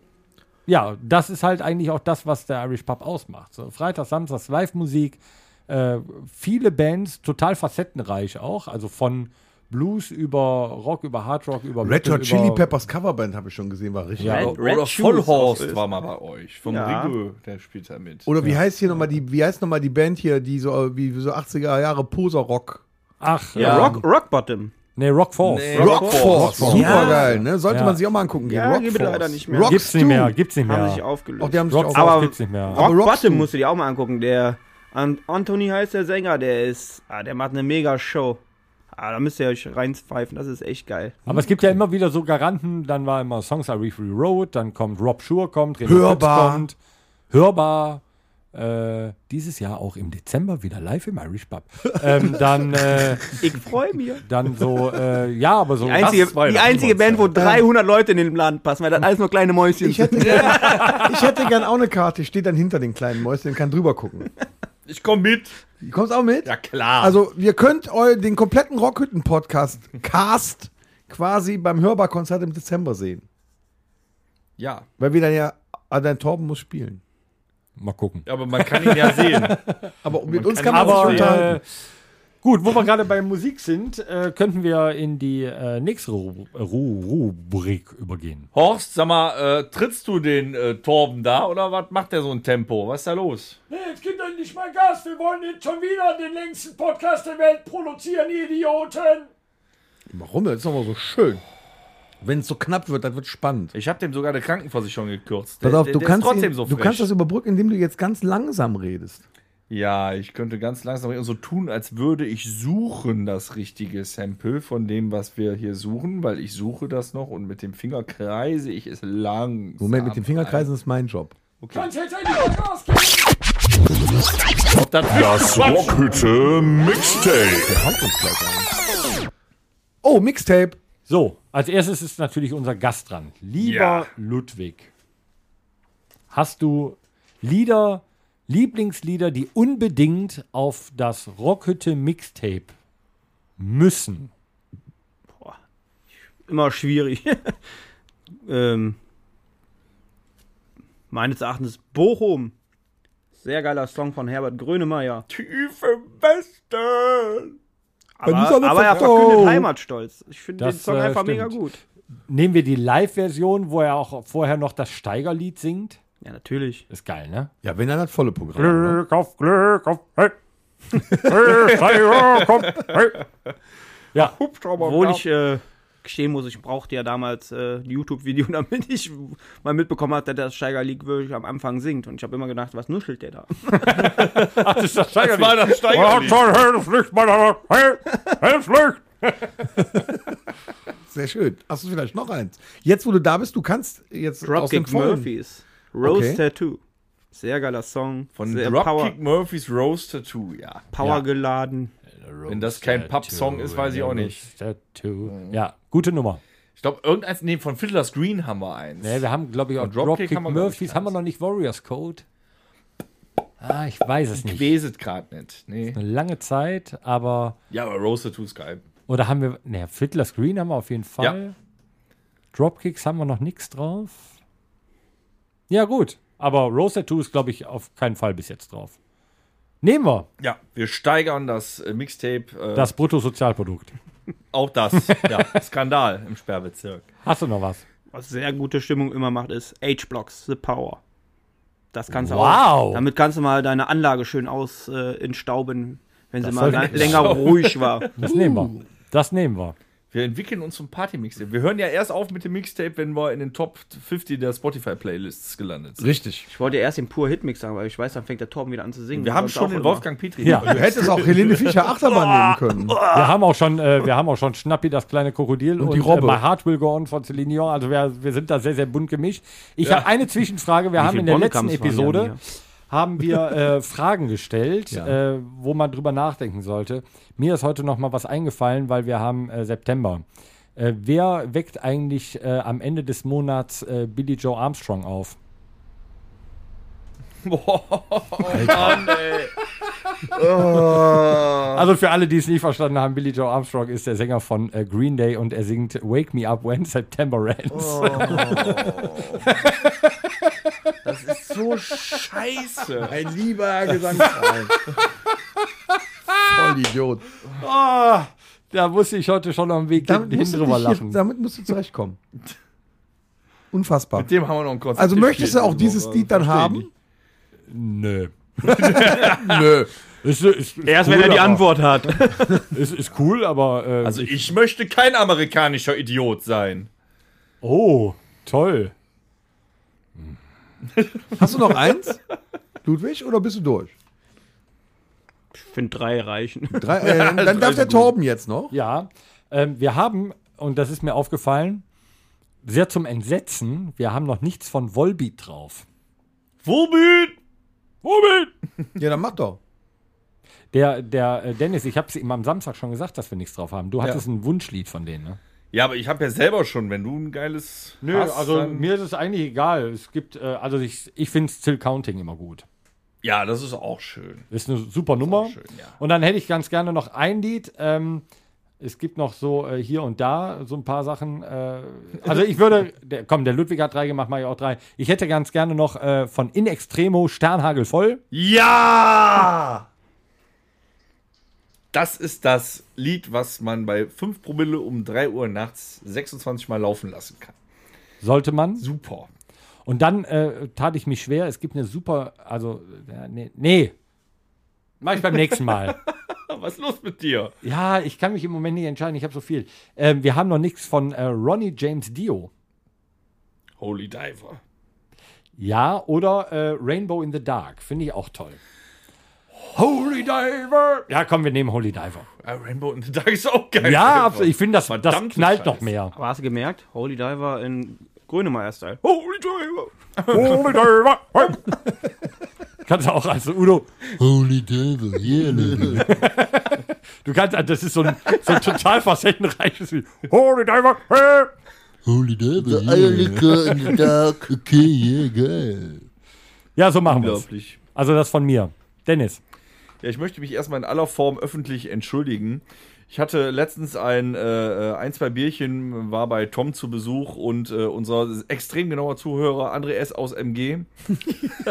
ja, das ist halt eigentlich auch das, was der Irish Pub ausmacht. So, Freitag, Samstags Live-Musik, äh, viele Bands, total facettenreich auch, also von Blues über Rock, über Hard Rock, über Red Hot Chili Peppers Coverband habe ich schon gesehen, war richtig. Ja. Red- Oder Red Vollhorst war mal bei euch. Vom Ja. Rigö, der spielt da mit. Oder wie heißt hier nochmal die, wie heißt nochmal die Band hier, die so, wie so 80er Jahre Poser-Rock? Ach, Ja, ja. Rock, Rock Bottom. Nee, Rock Force. Nee. Rock Rock Force, Rock super Ja. geil, ne? Sollte Ja. man sich auch mal angucken gehen. Ja, Rock gibt es Force. leider nicht mehr. Rock Gibt's nicht mehr, gibt's nicht Haben sich mehr. aufgelöst. Auch die haben sich Rock auch Force Aber- gibt's nicht mehr. Aber Rock Rock Bottom musst du dir auch mal angucken. Der An Anthony heißt der Sänger, der ist, ah, der macht eine mega Show. Ah, da müsst ihr euch reinpfeifen, das ist echt geil. Aber es gibt ja immer wieder so Garanten, dann war immer Songs Are Reef Road, dann kommt Rob Shure kommt, René Hörbar. Fritz kommt, Hörbar, äh, dieses Jahr auch im Dezember wieder live im Irish Pub. <laughs> ähm, dann, äh, Ich freue mich. dann so, äh, ja, aber so Die einzige, die einzige Band, wo 300 Leute in den Laden passen, weil das alles nur kleine Mäuschen Ich hätte, gern, <laughs> ich hätte gern auch eine Karte, ich stehe dann hinter den kleinen Mäuschen und kann drüber gucken. Ich komme mit. Du kommst auch mit? Ja, klar. Also, ihr könnt eu, den kompletten Rockhütten-Podcast, Cast, quasi beim Hörbar-Konzert im Dezember sehen. ja. Weil wir dann ja, Adrian Torben muss spielen. Mal gucken. Aber man kann ihn ja sehen. <laughs> Aber mit Man uns kann kann man sich äh, unterhalten. gut, wo wir gerade bei Musik sind, äh, könnten wir in die äh, nächste Ru Ru Rubrik übergehen. Horst, sag mal, äh, trittst du den äh, Torben da oder was macht der so ein Tempo? Was ist da los? Nee, jetzt gibt doch nicht mal Gas. Wir wollen jetzt schon wieder den längsten Podcast der Welt produzieren, Idioten. Warum? Das ist doch mal so schön. Wenn es so knapp wird, dann wird spannend. Ich habe dem sogar eine Krankenversicherung gekürzt. Pass auf, der- du, der kannst, ihn, so du kannst das überbrücken, indem du jetzt ganz langsam redest. Ja, ich könnte ganz langsam reden und so tun, als würde ich suchen das richtige Sample von dem, was wir hier suchen, weil ich suche das noch und mit dem Finger kreise ich es lang. Moment, mit den Fingerkreisen ist mein Job. Ob das Das Rockhütte Mixtape. Oh, Mixtape. So, als erstes ist natürlich unser Gast dran. Lieber Ja. Ludwig, hast du Lieder, Lieblingslieder, die unbedingt auf das Rockhütte Mixtape müssen? Immer schwierig. <laughs> ähm, meines Erachtens Bochum. Sehr geiler Song von Herbert Grönemeyer. tiefe Westen. Aber, aber er verkündet Heimatstolz. Ich finde den Das, Song äh, einfach stimmt. mega gut. Nehmen wir die Live-Version, wo er auch vorher noch das Steigerlied singt? Ja, natürlich. Ist geil, ne? Ja, wenn dann das volle Programm. Ne? Glück auf Glück auf, hey. <laughs> Hey, Steiger, komm, hey. Ja, Obwohl ich äh, gestehen muss, ich brauchte ja damals äh, ein YouTube-Video, <laughs> damit ich mal mitbekommen habe, dass der Steiger League wirklich am Anfang singt. Und ich habe immer gedacht, was nuschelt der da? <laughs> ach, das ist das Steigerlied. war das. Oh, das das Licht. <laughs> Sehr schön. Hast du vielleicht noch eins? Jetzt, wo du da bist, du kannst jetzt aus dem Dropkick Vollen- Murphys. Rose Okay. Tattoo. Sehr geiler Song. Von Sehr Power, Dropkick Murphys Rose Tattoo, ja. Power geladen. Wenn das kein Pub-Song ist, weiß ich auch nicht. Ja, gute Nummer. Ich glaube, irgendeins, nee, von Fiddler's Green haben wir eins. Nee, wir haben, glaube ich, auch Und Dropkick Dropkick, haben wir, ich, Murphys. Haben wir noch nicht Warriors Code? Ah, ich weiß es ich nicht. weiß es gerade nicht. Nee. Eine lange Zeit, aber. Ja, aber Rose Tattoo ist geil. Oder haben wir. Ne, Fiddler's Green haben wir auf jeden Fall. Dropkicks haben wir noch nichts drauf. Ja, gut. Aber Rose Tattoo ist, glaube ich, auf keinen Fall bis jetzt drauf. Nehmen wir Ja, wir steigern das äh, Mixtape. Äh, das Bruttosozialprodukt. Auch das. <laughs> ja, Skandal im Sperrbezirk. Hast du noch was? Was sehr gute Stimmung immer macht, ist H-Blocks, The Power. Das kannst du Wow. auch. Damit kannst du mal deine Anlage schön aus äh, entstauben, wenn sie mal länger ruhig war. Das nehmen wir. Das nehmen wir. Wir entwickeln uns zum Party-Mixtape. Wir hören ja erst auf mit dem Mixtape, wenn wir in den Top 50 der Spotify-Playlists gelandet sind. Richtig. Ich wollte erst den pur Hitmix sagen, aber ich weiß, dann fängt der Torben wieder an zu singen. Wir haben schon den. Wolfgang Petri. Ja. Du hättest auch Helene Fischer Achterbahn nehmen können. Wir haben auch schon, äh, wir haben auch schon Schnappi, das kleine Krokodil Und die Robbe. Äh, My Heart Will Go On von Celine Dion. Also wir, wir sind da sehr, sehr bunt gemischt. Ich habe eine Zwischenfrage. Wir haben viele in der letzten Bonnekamps waren Episode ja? Haben wir <laughs> äh, Fragen gestellt, Ja. äh, wo man drüber nachdenken sollte. Mir ist heute noch mal was eingefallen, weil wir haben äh, September. Äh, wer weckt eigentlich äh, am Ende des Monats äh, Billy Joe Armstrong auf? <laughs> <laughs> Also für alle, die es nicht verstanden haben, Billy Joe Armstrong ist der Sänger von äh, Green Day und er singt Wake Me Up When September Ends. Ist so scheiße. Ein lieber Gesangsverein. Voll Idiot. Ah, da musste ich heute schon am Weg Damit hin musst, du drüber dich hier, lachen. damit musst du zurechtkommen. Unfassbar. Mit dem haben wir noch einen Konzert. Also möchtest du auch dieses Lied dann haben? Nö. Nö. <laughs> Ist, ist, ist Erst cool, wenn er die aber- Antwort hat. <laughs> Ist, ist cool, aber. Äh, Also ich möchte kein amerikanischer Idiot sein. oh, toll. <laughs> Hast du noch eins? Ludwig, oder bist du durch? Ich finde drei reichen. Drei, äh, <laughs> dann darf der Torben jetzt noch. Ja, ähm, wir haben, und das ist mir aufgefallen, sehr zum Entsetzen, wir haben noch nichts von Volbeat drauf. Womit? Volbeat! Ja, dann mach doch. Der, der äh, Dennis, ich habe es ihm am Samstag schon gesagt, dass wir nichts drauf haben. Du hattest ein Wunschlied von denen, ne? Ja, aber ich habe ja selber schon, wenn du ein geiles Nö, hast, also mir ist es eigentlich egal. Es gibt, äh, also ich, ich finde Still Counting immer gut. Ja, das ist auch schön. Ist eine super Nummer. schön, ja. Und dann hätte ich ganz gerne noch ein Lied. Ähm, es gibt noch so äh, hier und da so ein paar Sachen. Äh, also ich würde, <laughs> der, komm, der Ludwig hat drei gemacht, mache ich auch drei. Ich hätte ganz gerne noch äh, von In Extremo Sternhagel voll. Ja! Das ist das Lied, was man bei 5 Promille um 3 Uhr nachts 26 Mal laufen lassen kann. Sollte man. Super. Und dann äh, tat ich mich schwer. Es gibt eine super, also, ja, nee, nee. Mach ich beim nächsten Mal. <laughs> Was ist los mit dir? Ja, ich kann mich im Moment nicht entscheiden, ich habe so viel. Ähm, wir haben noch nichts von äh, Ronnie James Dio. Holy Diver. Ja, oder äh, Rainbow in the Dark. Finde ich auch toll. Holy Diver! Ja, komm, wir nehmen Holy Diver. Rainbow in the Dark ist auch geil. Ja, absolut. Ich finde, das, das knallt Scheiße. noch mehr. Aber hast du gemerkt? Holy Diver in Grönemeyer-Style. Holy Diver! Holy Diver! <laughs> Kannst du auch als Udo. Holy Diver, yeah. Du kannst, das ist so ein, so ein total facettenreiches Lied. Holy Diver! Hey. Holy Devil. The Eierlikör in the dark. Okay, yeah, geil. Ja, so machen wir es. Also das von mir. Dennis. Ja, ich möchte mich erstmal in aller Form öffentlich entschuldigen. Ich hatte letztens ein, äh, ein, zwei Bierchen, war bei Tom zu Besuch und äh, unser extrem genauer Zuhörer André S. aus MG <laughs>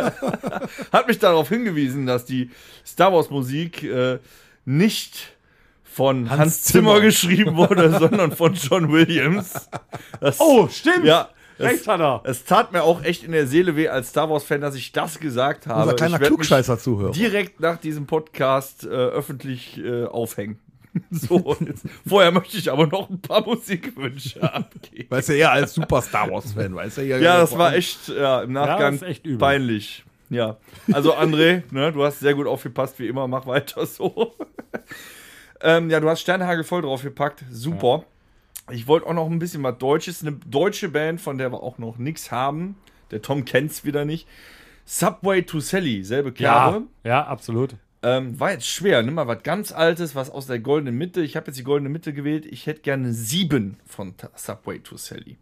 hat mich darauf hingewiesen, dass die Star Wars Musik äh, nicht von Hans, Zimmer. Zimmer. geschrieben wurde, sondern von John Williams. <laughs> Das, Oh, stimmt. ja, Recht es, hat er. es tat mir auch echt in der Seele weh als Star Wars-Fan, dass ich das gesagt habe. Unser kleiner mich Klugscheißer-Zuhörer. direkt nach diesem Podcast äh, öffentlich äh, aufhängen. <laughs> So, und jetzt, vorher möchte ich aber noch ein paar Musikwünsche <laughs> abgeben. Weißt du, eher als Super Star Wars-Fan, weißt du? Ja, das war echt ja, im Nachgang ist echt übel. peinlich. Ja, also André, <laughs> ne, du hast sehr gut aufgepasst, wie immer, mach weiter so. ähm, ja, du hast Sternhagel voll draufgepackt, super. Ich wollte auch noch ein bisschen was Deutsches, eine deutsche Band, von der wir auch noch nichts haben. Der Tom kennt's wieder nicht. Subway to Sally, selbe Kerbe. Ja, ja, absolut. Ähm, war jetzt schwer. Nimm mal was ganz Altes, was aus der goldenen Mitte. Ich habe jetzt die goldene Mitte gewählt. Ich hätte gerne sieben von Subway to Sally.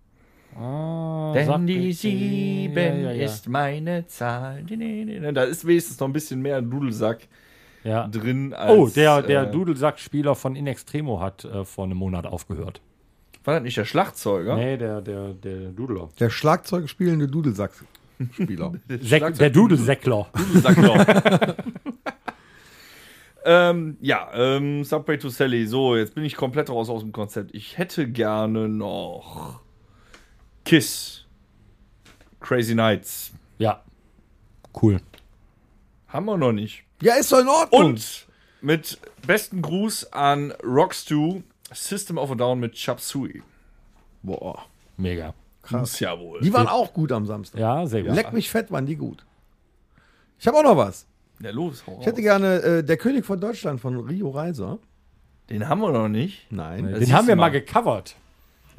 Ah, Denn die sieben Ja, ja, ja. ist meine Zahl. Da ist wenigstens noch ein bisschen mehr Dudelsack Ja. drin. Als, Oh, der, der äh, Dudelsack-Spieler von In Extremo hat äh, vor einem Monat aufgehört. War das nicht der Schlagzeuger? Nee, der, der, der Dudler. Der <laughs> Schlagzeug spielende Dudelsack-Spieler. Säck, der Dudelsäckler. Dudelsackler. <laughs> ähm, ja, ähm, Subway to Sally. So, jetzt bin ich komplett raus aus dem Konzept. Ich hätte gerne noch Kiss. Crazy Nights. Ja. Cool. Haben wir noch nicht. ja, ist doch in Ordnung. Und mit besten Gruß an Rockstu, System of a Down mit Chop Suey. Boah. Mega. Muss ja wohl. Die waren auch gut am Samstag. Ja, sehr gut. Leck mich fett, waren die gut. Ich habe auch noch was. Ja, los, hau Ich hätte gerne äh, Der König von Deutschland von Rio Reiser. Den haben wir noch nicht. Nein. Den siehst haben wir mal. gecovert.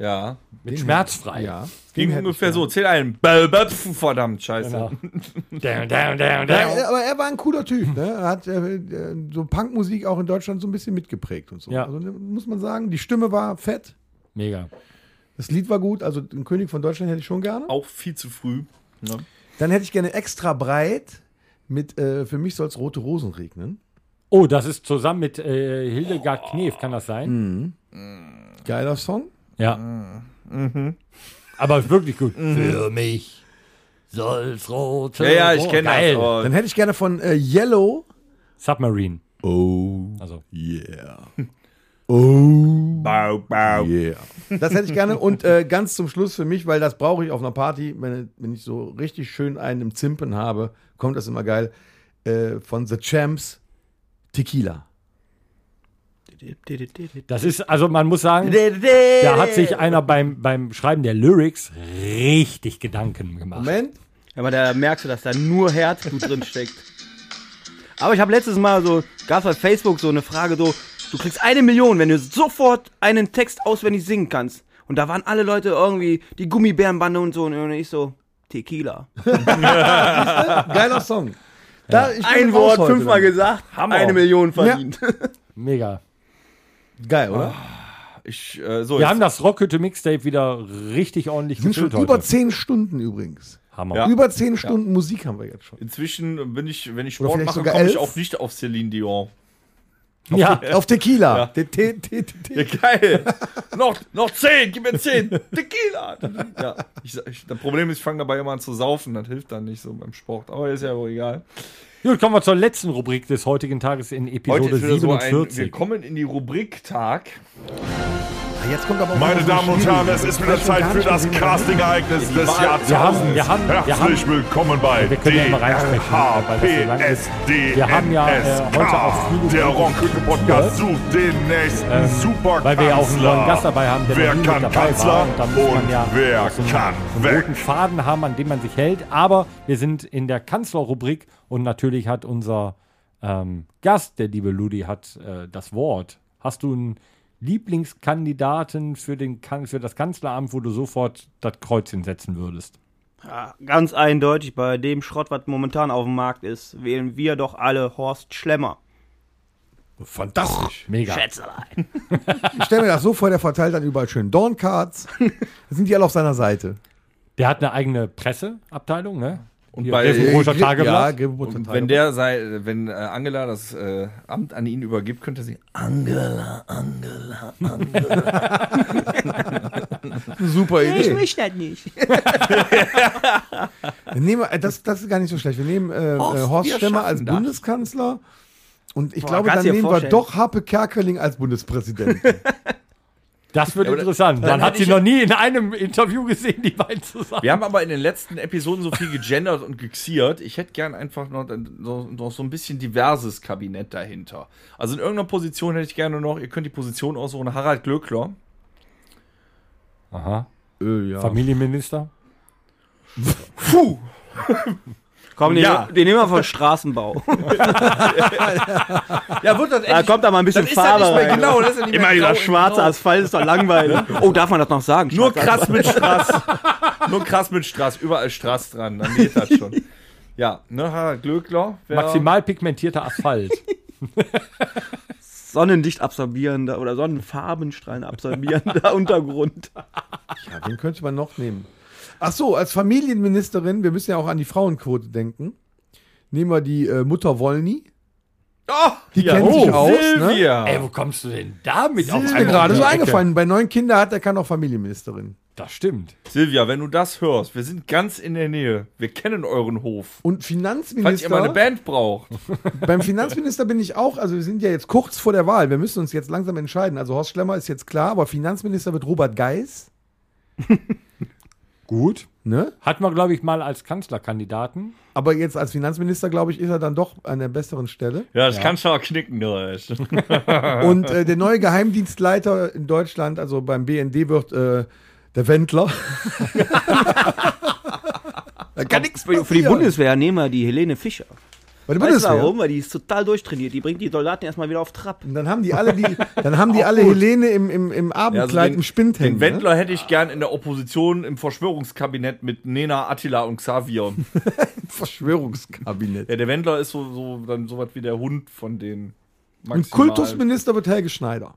Ja. Mit Schmerzfrei. Ja. Ging ungefähr so. Zähl einen. Verdammt, scheiße. Genau. down, down, down, Ja, aber er war ein cooler Typ. Ne? Er hat äh, äh, so Punkmusik auch in Deutschland so ein bisschen mitgeprägt und so. Ja. Also ne, muss man sagen, die Stimme war fett. Mega. Das Lied war gut. Also den König von Deutschland hätte ich schon gerne. Auch viel zu früh. Ne? Dann hätte ich gerne extra breit mit äh, Für mich soll es rote Rosen regnen. Oh, das ist zusammen mit äh, Hildegard Knef, kann das sein? Geiler Song. Ja. Mhm. Aber wirklich gut. Für mich soll's rote. Ja, ja, ich kenne das. Aber Dann hätte ich gerne von äh, Yellow. Submarine. Oh, Also, yeah. Oh, bau, bau. yeah. Das hätte ich gerne. Und äh, ganz zum Schluss für mich, weil das brauche ich auf einer Party, wenn, wenn ich so richtig schön einen im Zimpen habe, kommt das immer geil. Äh, von The Champs Tequila. Das ist, also man muss sagen, da hat sich einer beim, beim Schreiben der Lyrics richtig Gedanken gemacht. Moment. Aber da merkst du, dass da nur Herzblut drin steckt. Aber ich habe letztes Mal so, gab bei Facebook so eine Frage so, du kriegst eine Million, wenn du sofort einen Text auswendig singen kannst. Und da waren alle Leute irgendwie, die Gummibärenbande und so, und ich so, Tequila. <laughs> Geiler Song. Da, Ein Wort, fünfmal dann. gesagt, Hammer. eine Million verdient. Mega. Geil, oder? Ich, äh, so, Wir jetzt- haben das Rockhütte Mixtape wieder richtig ordentlich Sind schon gefüllt über heute. zehn Stunden übrigens. Hammer. Ja. Über zehn Stunden Musik haben wir jetzt schon. Inzwischen bin ich, wenn ich Oder Sport vielleicht mache, sogar komme ich elf? auch nicht auf Celine Dion. <laughs> Ja, Auf Tequila. Ja. Te- te- te- te- Ja, geil. <laughs> noch, noch zehn, gib mir zehn. Tequila. Ja, ich, ich, das Problem ist, ich fange dabei immer an zu saufen. Das hilft dann nicht so beim Sport. Aber ist ja wohl egal. Gut, kommen wir zur letzten Rubrik des heutigen Tages in Heute Episode ist wieder so ein, 47. wir kommen in die Rubrik Tag. Jetzt kommt aber Meine Damen und. Herren, es ist wieder Zeit für das Casting-Ereignis des Jahrtausends. wir haben- wir haben- Herzlich willkommen bei ist. Wir haben ja, äh, heute auch viele Der gute Rockhütte-Podcast sucht den nächsten Ähm, Superkanzler. Weil wir ja auch einen neuen Gast dabei haben, der Wer kann mit dabei Kanzler war. Und da muss man ja wer so einen, kann so einen weg? roten Faden haben, an dem man sich hält. Aber wir sind in der Kanzlerrubrik und natürlich hat unser ähm, Gast, der liebe Ludi, hat äh, das Wort. Hast du einen Lieblingskandidaten für, den, für das Kanzleramt, wo du sofort das Kreuzchen setzen würdest? Ja, ganz eindeutig, bei dem Schrott, was momentan auf dem Markt ist, wählen wir doch alle Horst Schlemmer. Fantastisch. Mega. Schätzelein. <laughs> Ich stelle mir das so vor, der verteilt dann überall schön Dorncards. Da <laughs> sind die alle auf seiner Seite. Der hat eine eigene Presseabteilung, ne? Und Hier, bei- Ja, Tageblatt. Grevenbrocher Und Tageblatt. wenn der sei, wenn äh, Angela das äh, Amt an ihn übergibt, könnte sie Angela, Angela, Angela. <laughs> Super Idee. möchte das nicht. Wir nehmen, äh, das, das ist gar nicht so schlecht. Wir nehmen äh, Horst, Horst, Horst wir Stemmer als das. Bundeskanzler. Und ich Boah, glaube, dann nehmen wir vorstellen. doch Harpe Kerkeling als Bundespräsidenten. <laughs> Das wird aber interessant. dann Man hat sie noch nie in einem Interview gesehen, die beiden zusammen. Wir haben aber in den letzten Episoden so viel gegendert und gexiert. Ich hätte gern einfach noch, so- noch so ein bisschen diverses Kabinett dahinter. Also in irgendeiner Position hätte ich gerne noch, ihr könnt die Position aussuchen, Harald Glöckler. Aha. äh, ja. Familienminister? Puh! Komm, den, Ja. den nehmen wir von Straßenbau. <laughs> Ja, wird das Da kommt da mal ein bisschen Farbe nicht mehr rein. genau. Das ist ja nicht Immer mehr dieser grau- schwarze grau. Asphalt ist doch langweilig. Oh, darf man das noch sagen? Nur krass mit Straß. Nur krass mit Straß. Überall Straß dran. Dann geht das schon. Ja, ne, Harald Glöckler. Maximal pigmentierter Asphalt. <laughs> sonnendicht absorbierender oder Sonnenfarbenstrahlen absorbierender <laughs> Untergrund. Ja, wen könnte man noch nehmen? Ach so, als Familienministerin, wir müssen ja auch an die Frauenquote denken. Nehmen wir die äh, Mutter Wollny. Oh, Die ja. kennt sich aus, ne? Silvia. Ey, wo kommst du denn damit auf Das ist mir gerade so eingefallen. Bei neun Kindern hat er kann auch Familienministerin. Das stimmt. Silvia, wenn du das hörst, wir sind ganz in der Nähe. Wir kennen euren Hof. Und Falls ihr mal eine Finanzminister, Band braucht. <laughs> beim Finanzminister bin ich auch, also wir sind ja jetzt kurz vor der Wahl. Wir müssen uns jetzt langsam entscheiden. Also Horst Schlemmer ist jetzt klar, aber Finanzminister wird Robert Geis. Gut. Ne? Hatten wir, glaube ich, mal als Kanzlerkandidaten. Aber jetzt als Finanzminister, glaube ich, ist er dann doch an der besseren Stelle. Ja, das kannst du auch knicken, du. <laughs> Und äh, der neue Geheimdienstleiter in Deutschland, also beim BND, wird äh, der Wendler. da kann nichts Für, für die Bundeswehr nehmen wir die Helene Fischer. Bei der Weißt du Bundeswehr. warum? Weil die ist total durchtrainiert. Die bringt die Soldaten erstmal wieder auf Trab. Und dann haben die alle die, <laughs> dann haben die alle Helene im, im, im Abendkleid, im Spind hängen. Den Wendler hätte ich gern in der Opposition im Verschwörungskabinett mit Nena, Attila und Xavier. <laughs> Ne? Verschwörungskabinett. ja, der Wendler ist so, so dann sowas wie der Hund von den Und Kultusminister wird Helge Schneider.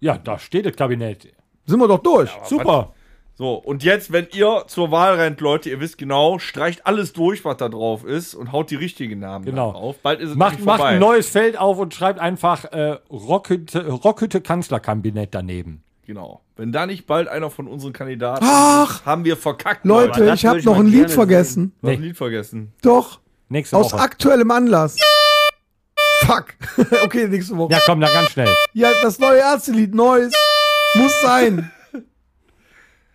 Ja, da steht das Kabinett. Sind wir doch durch. Super. So, und jetzt, wenn ihr zur Wahl rennt, Leute, ihr wisst genau, streicht alles durch, was da drauf ist und haut die richtigen Namen Genau. drauf. Bald ist es Macht, nämlich macht vorbei. ein neues Feld auf und schreibt einfach äh, Rockhütte, Rockhütte Kanzlerkabinett daneben. Genau. Wenn da nicht bald einer von unseren Kandidaten Ach! ist, haben wir verkackt. Leute, ich habe noch ein Lied vergessen. Du hast Nee. ein Lied vergessen. Doch. Nächste Aus Woche. aktuellem Anlass. Fuck. <laughs> okay, nächste Woche. Ja, komm, dann ganz schnell. Ja, das neue Ärztelied, neues. Muss sein.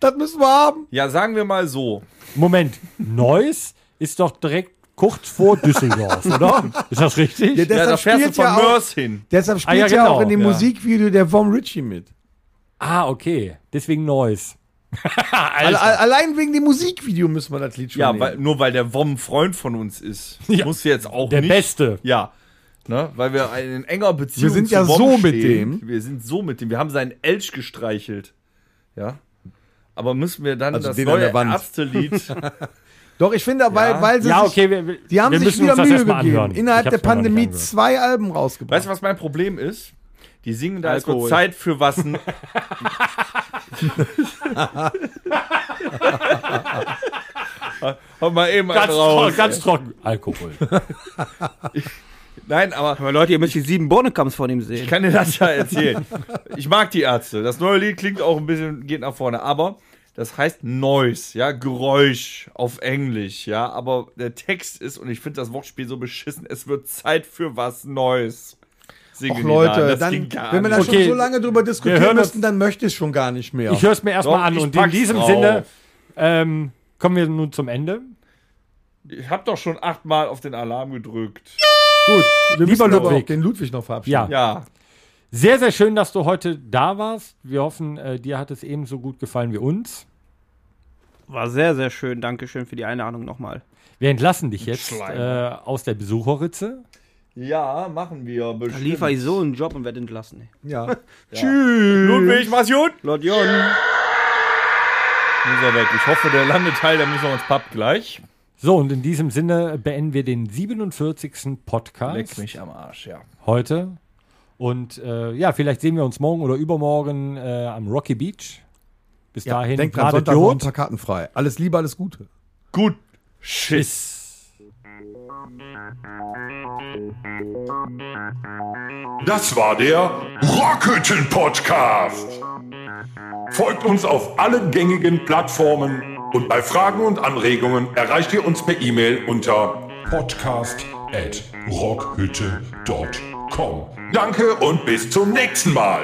Das müssen wir haben. Ja, sagen wir mal so. Moment, Neuss ist doch direkt kurz vor Düsseldorf, <laughs> oder? Ist das richtig? Ja, Ja, da deshalb fährst du spielt von ja auch, Mörs hin. deshalb spielt Ah, ja, ja, genau, auch in dem ja. Musikvideo der Vom Ritchie mit. ah, okay. Deswegen Neuss. <laughs> Alle, alle- allein wegen dem Musikvideo müssen wir das Lied schon Ja, nehmen. weil, nur weil der Wom Freund von uns ist. <laughs> Ja. Muss jetzt auch Der nicht. Beste. Ja. Ne, weil wir in enger Beziehung Wir sind zu ja Wom so mit stehen. dem. Wir sind so mit dem. Wir haben seinen Elch gestreichelt. Ja. Aber müssen wir dann Also das neue. Ärztelied. <laughs> Doch, ich finde, weil, weil sie Ja, sich, okay. Wir, die haben wir sich wieder Mühe gegeben. anhören. Innerhalb Ich der Pandemie zwei Alben rausgebracht. weißt du, was mein Problem ist? Die singen da, Alkohol. Zeit für was. Hau <laughs> <laughs> mal eben Ganz, einen trocken, raus. ganz trocken. Alkohol. Nein, aber Aber Leute, ihr müsst die sieben Bornekamps von ihm Ich sehen. kann dir das ja erzählen. Ich mag die Ärzte. Das neue Lied klingt auch ein bisschen, geht nach vorne, aber das heißt Noise, ja, Geräusch auf Englisch, ja, aber der Text ist, und ich finde das Wortspiel so beschissen, es wird Zeit für was Neues. die Leute, dann, wenn wir da. Okay. schon so lange drüber diskutieren müssten, dann möchte ich schon gar nicht mehr. Ich höre es mir erstmal an und in diesem drauf. Sinne ähm, kommen wir nun zum Ende. Ich habe doch schon achtmal auf den Alarm gedrückt. Gut, wir lieber müssen aber auch Ludwig. den Ludwig noch verabschieden. Ja. Ja, Sehr, sehr schön, dass du heute da warst. Wir hoffen, äh, dir hat es ebenso gut gefallen wie uns. War sehr, sehr schön. Dankeschön für die Einladung nochmal. Wir entlassen dich jetzt äh, aus der Besucherritze. ja, machen wir Da bestimmt. liefere ich so einen Job und werde entlassen. Ey. Ja. <laughs> Ludwig, mach's gut. Lord Jon. Muss er weg. Ich hoffe, der Landeteil, der müssen wir uns papp gleich. So, und in diesem Sinne beenden wir den 47. Podcast Leck mich am Arsch, ja. heute. Und äh, ja, vielleicht sehen wir uns morgen oder übermorgen äh, am Rocky Beach. Bis ja. dahin, Denkt dran, gerade Sonntag ein paar Karten frei. Alles Liebe, alles Gute. Gut. Tschüss. Das war der Rockhütten Podcast. Folgt uns auf allen gängigen Plattformen und bei Fragen und Anregungen erreicht ihr uns per E-Mail unter podcast at rockhütte.com. Danke und bis zum nächsten Mal.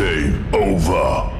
Game over.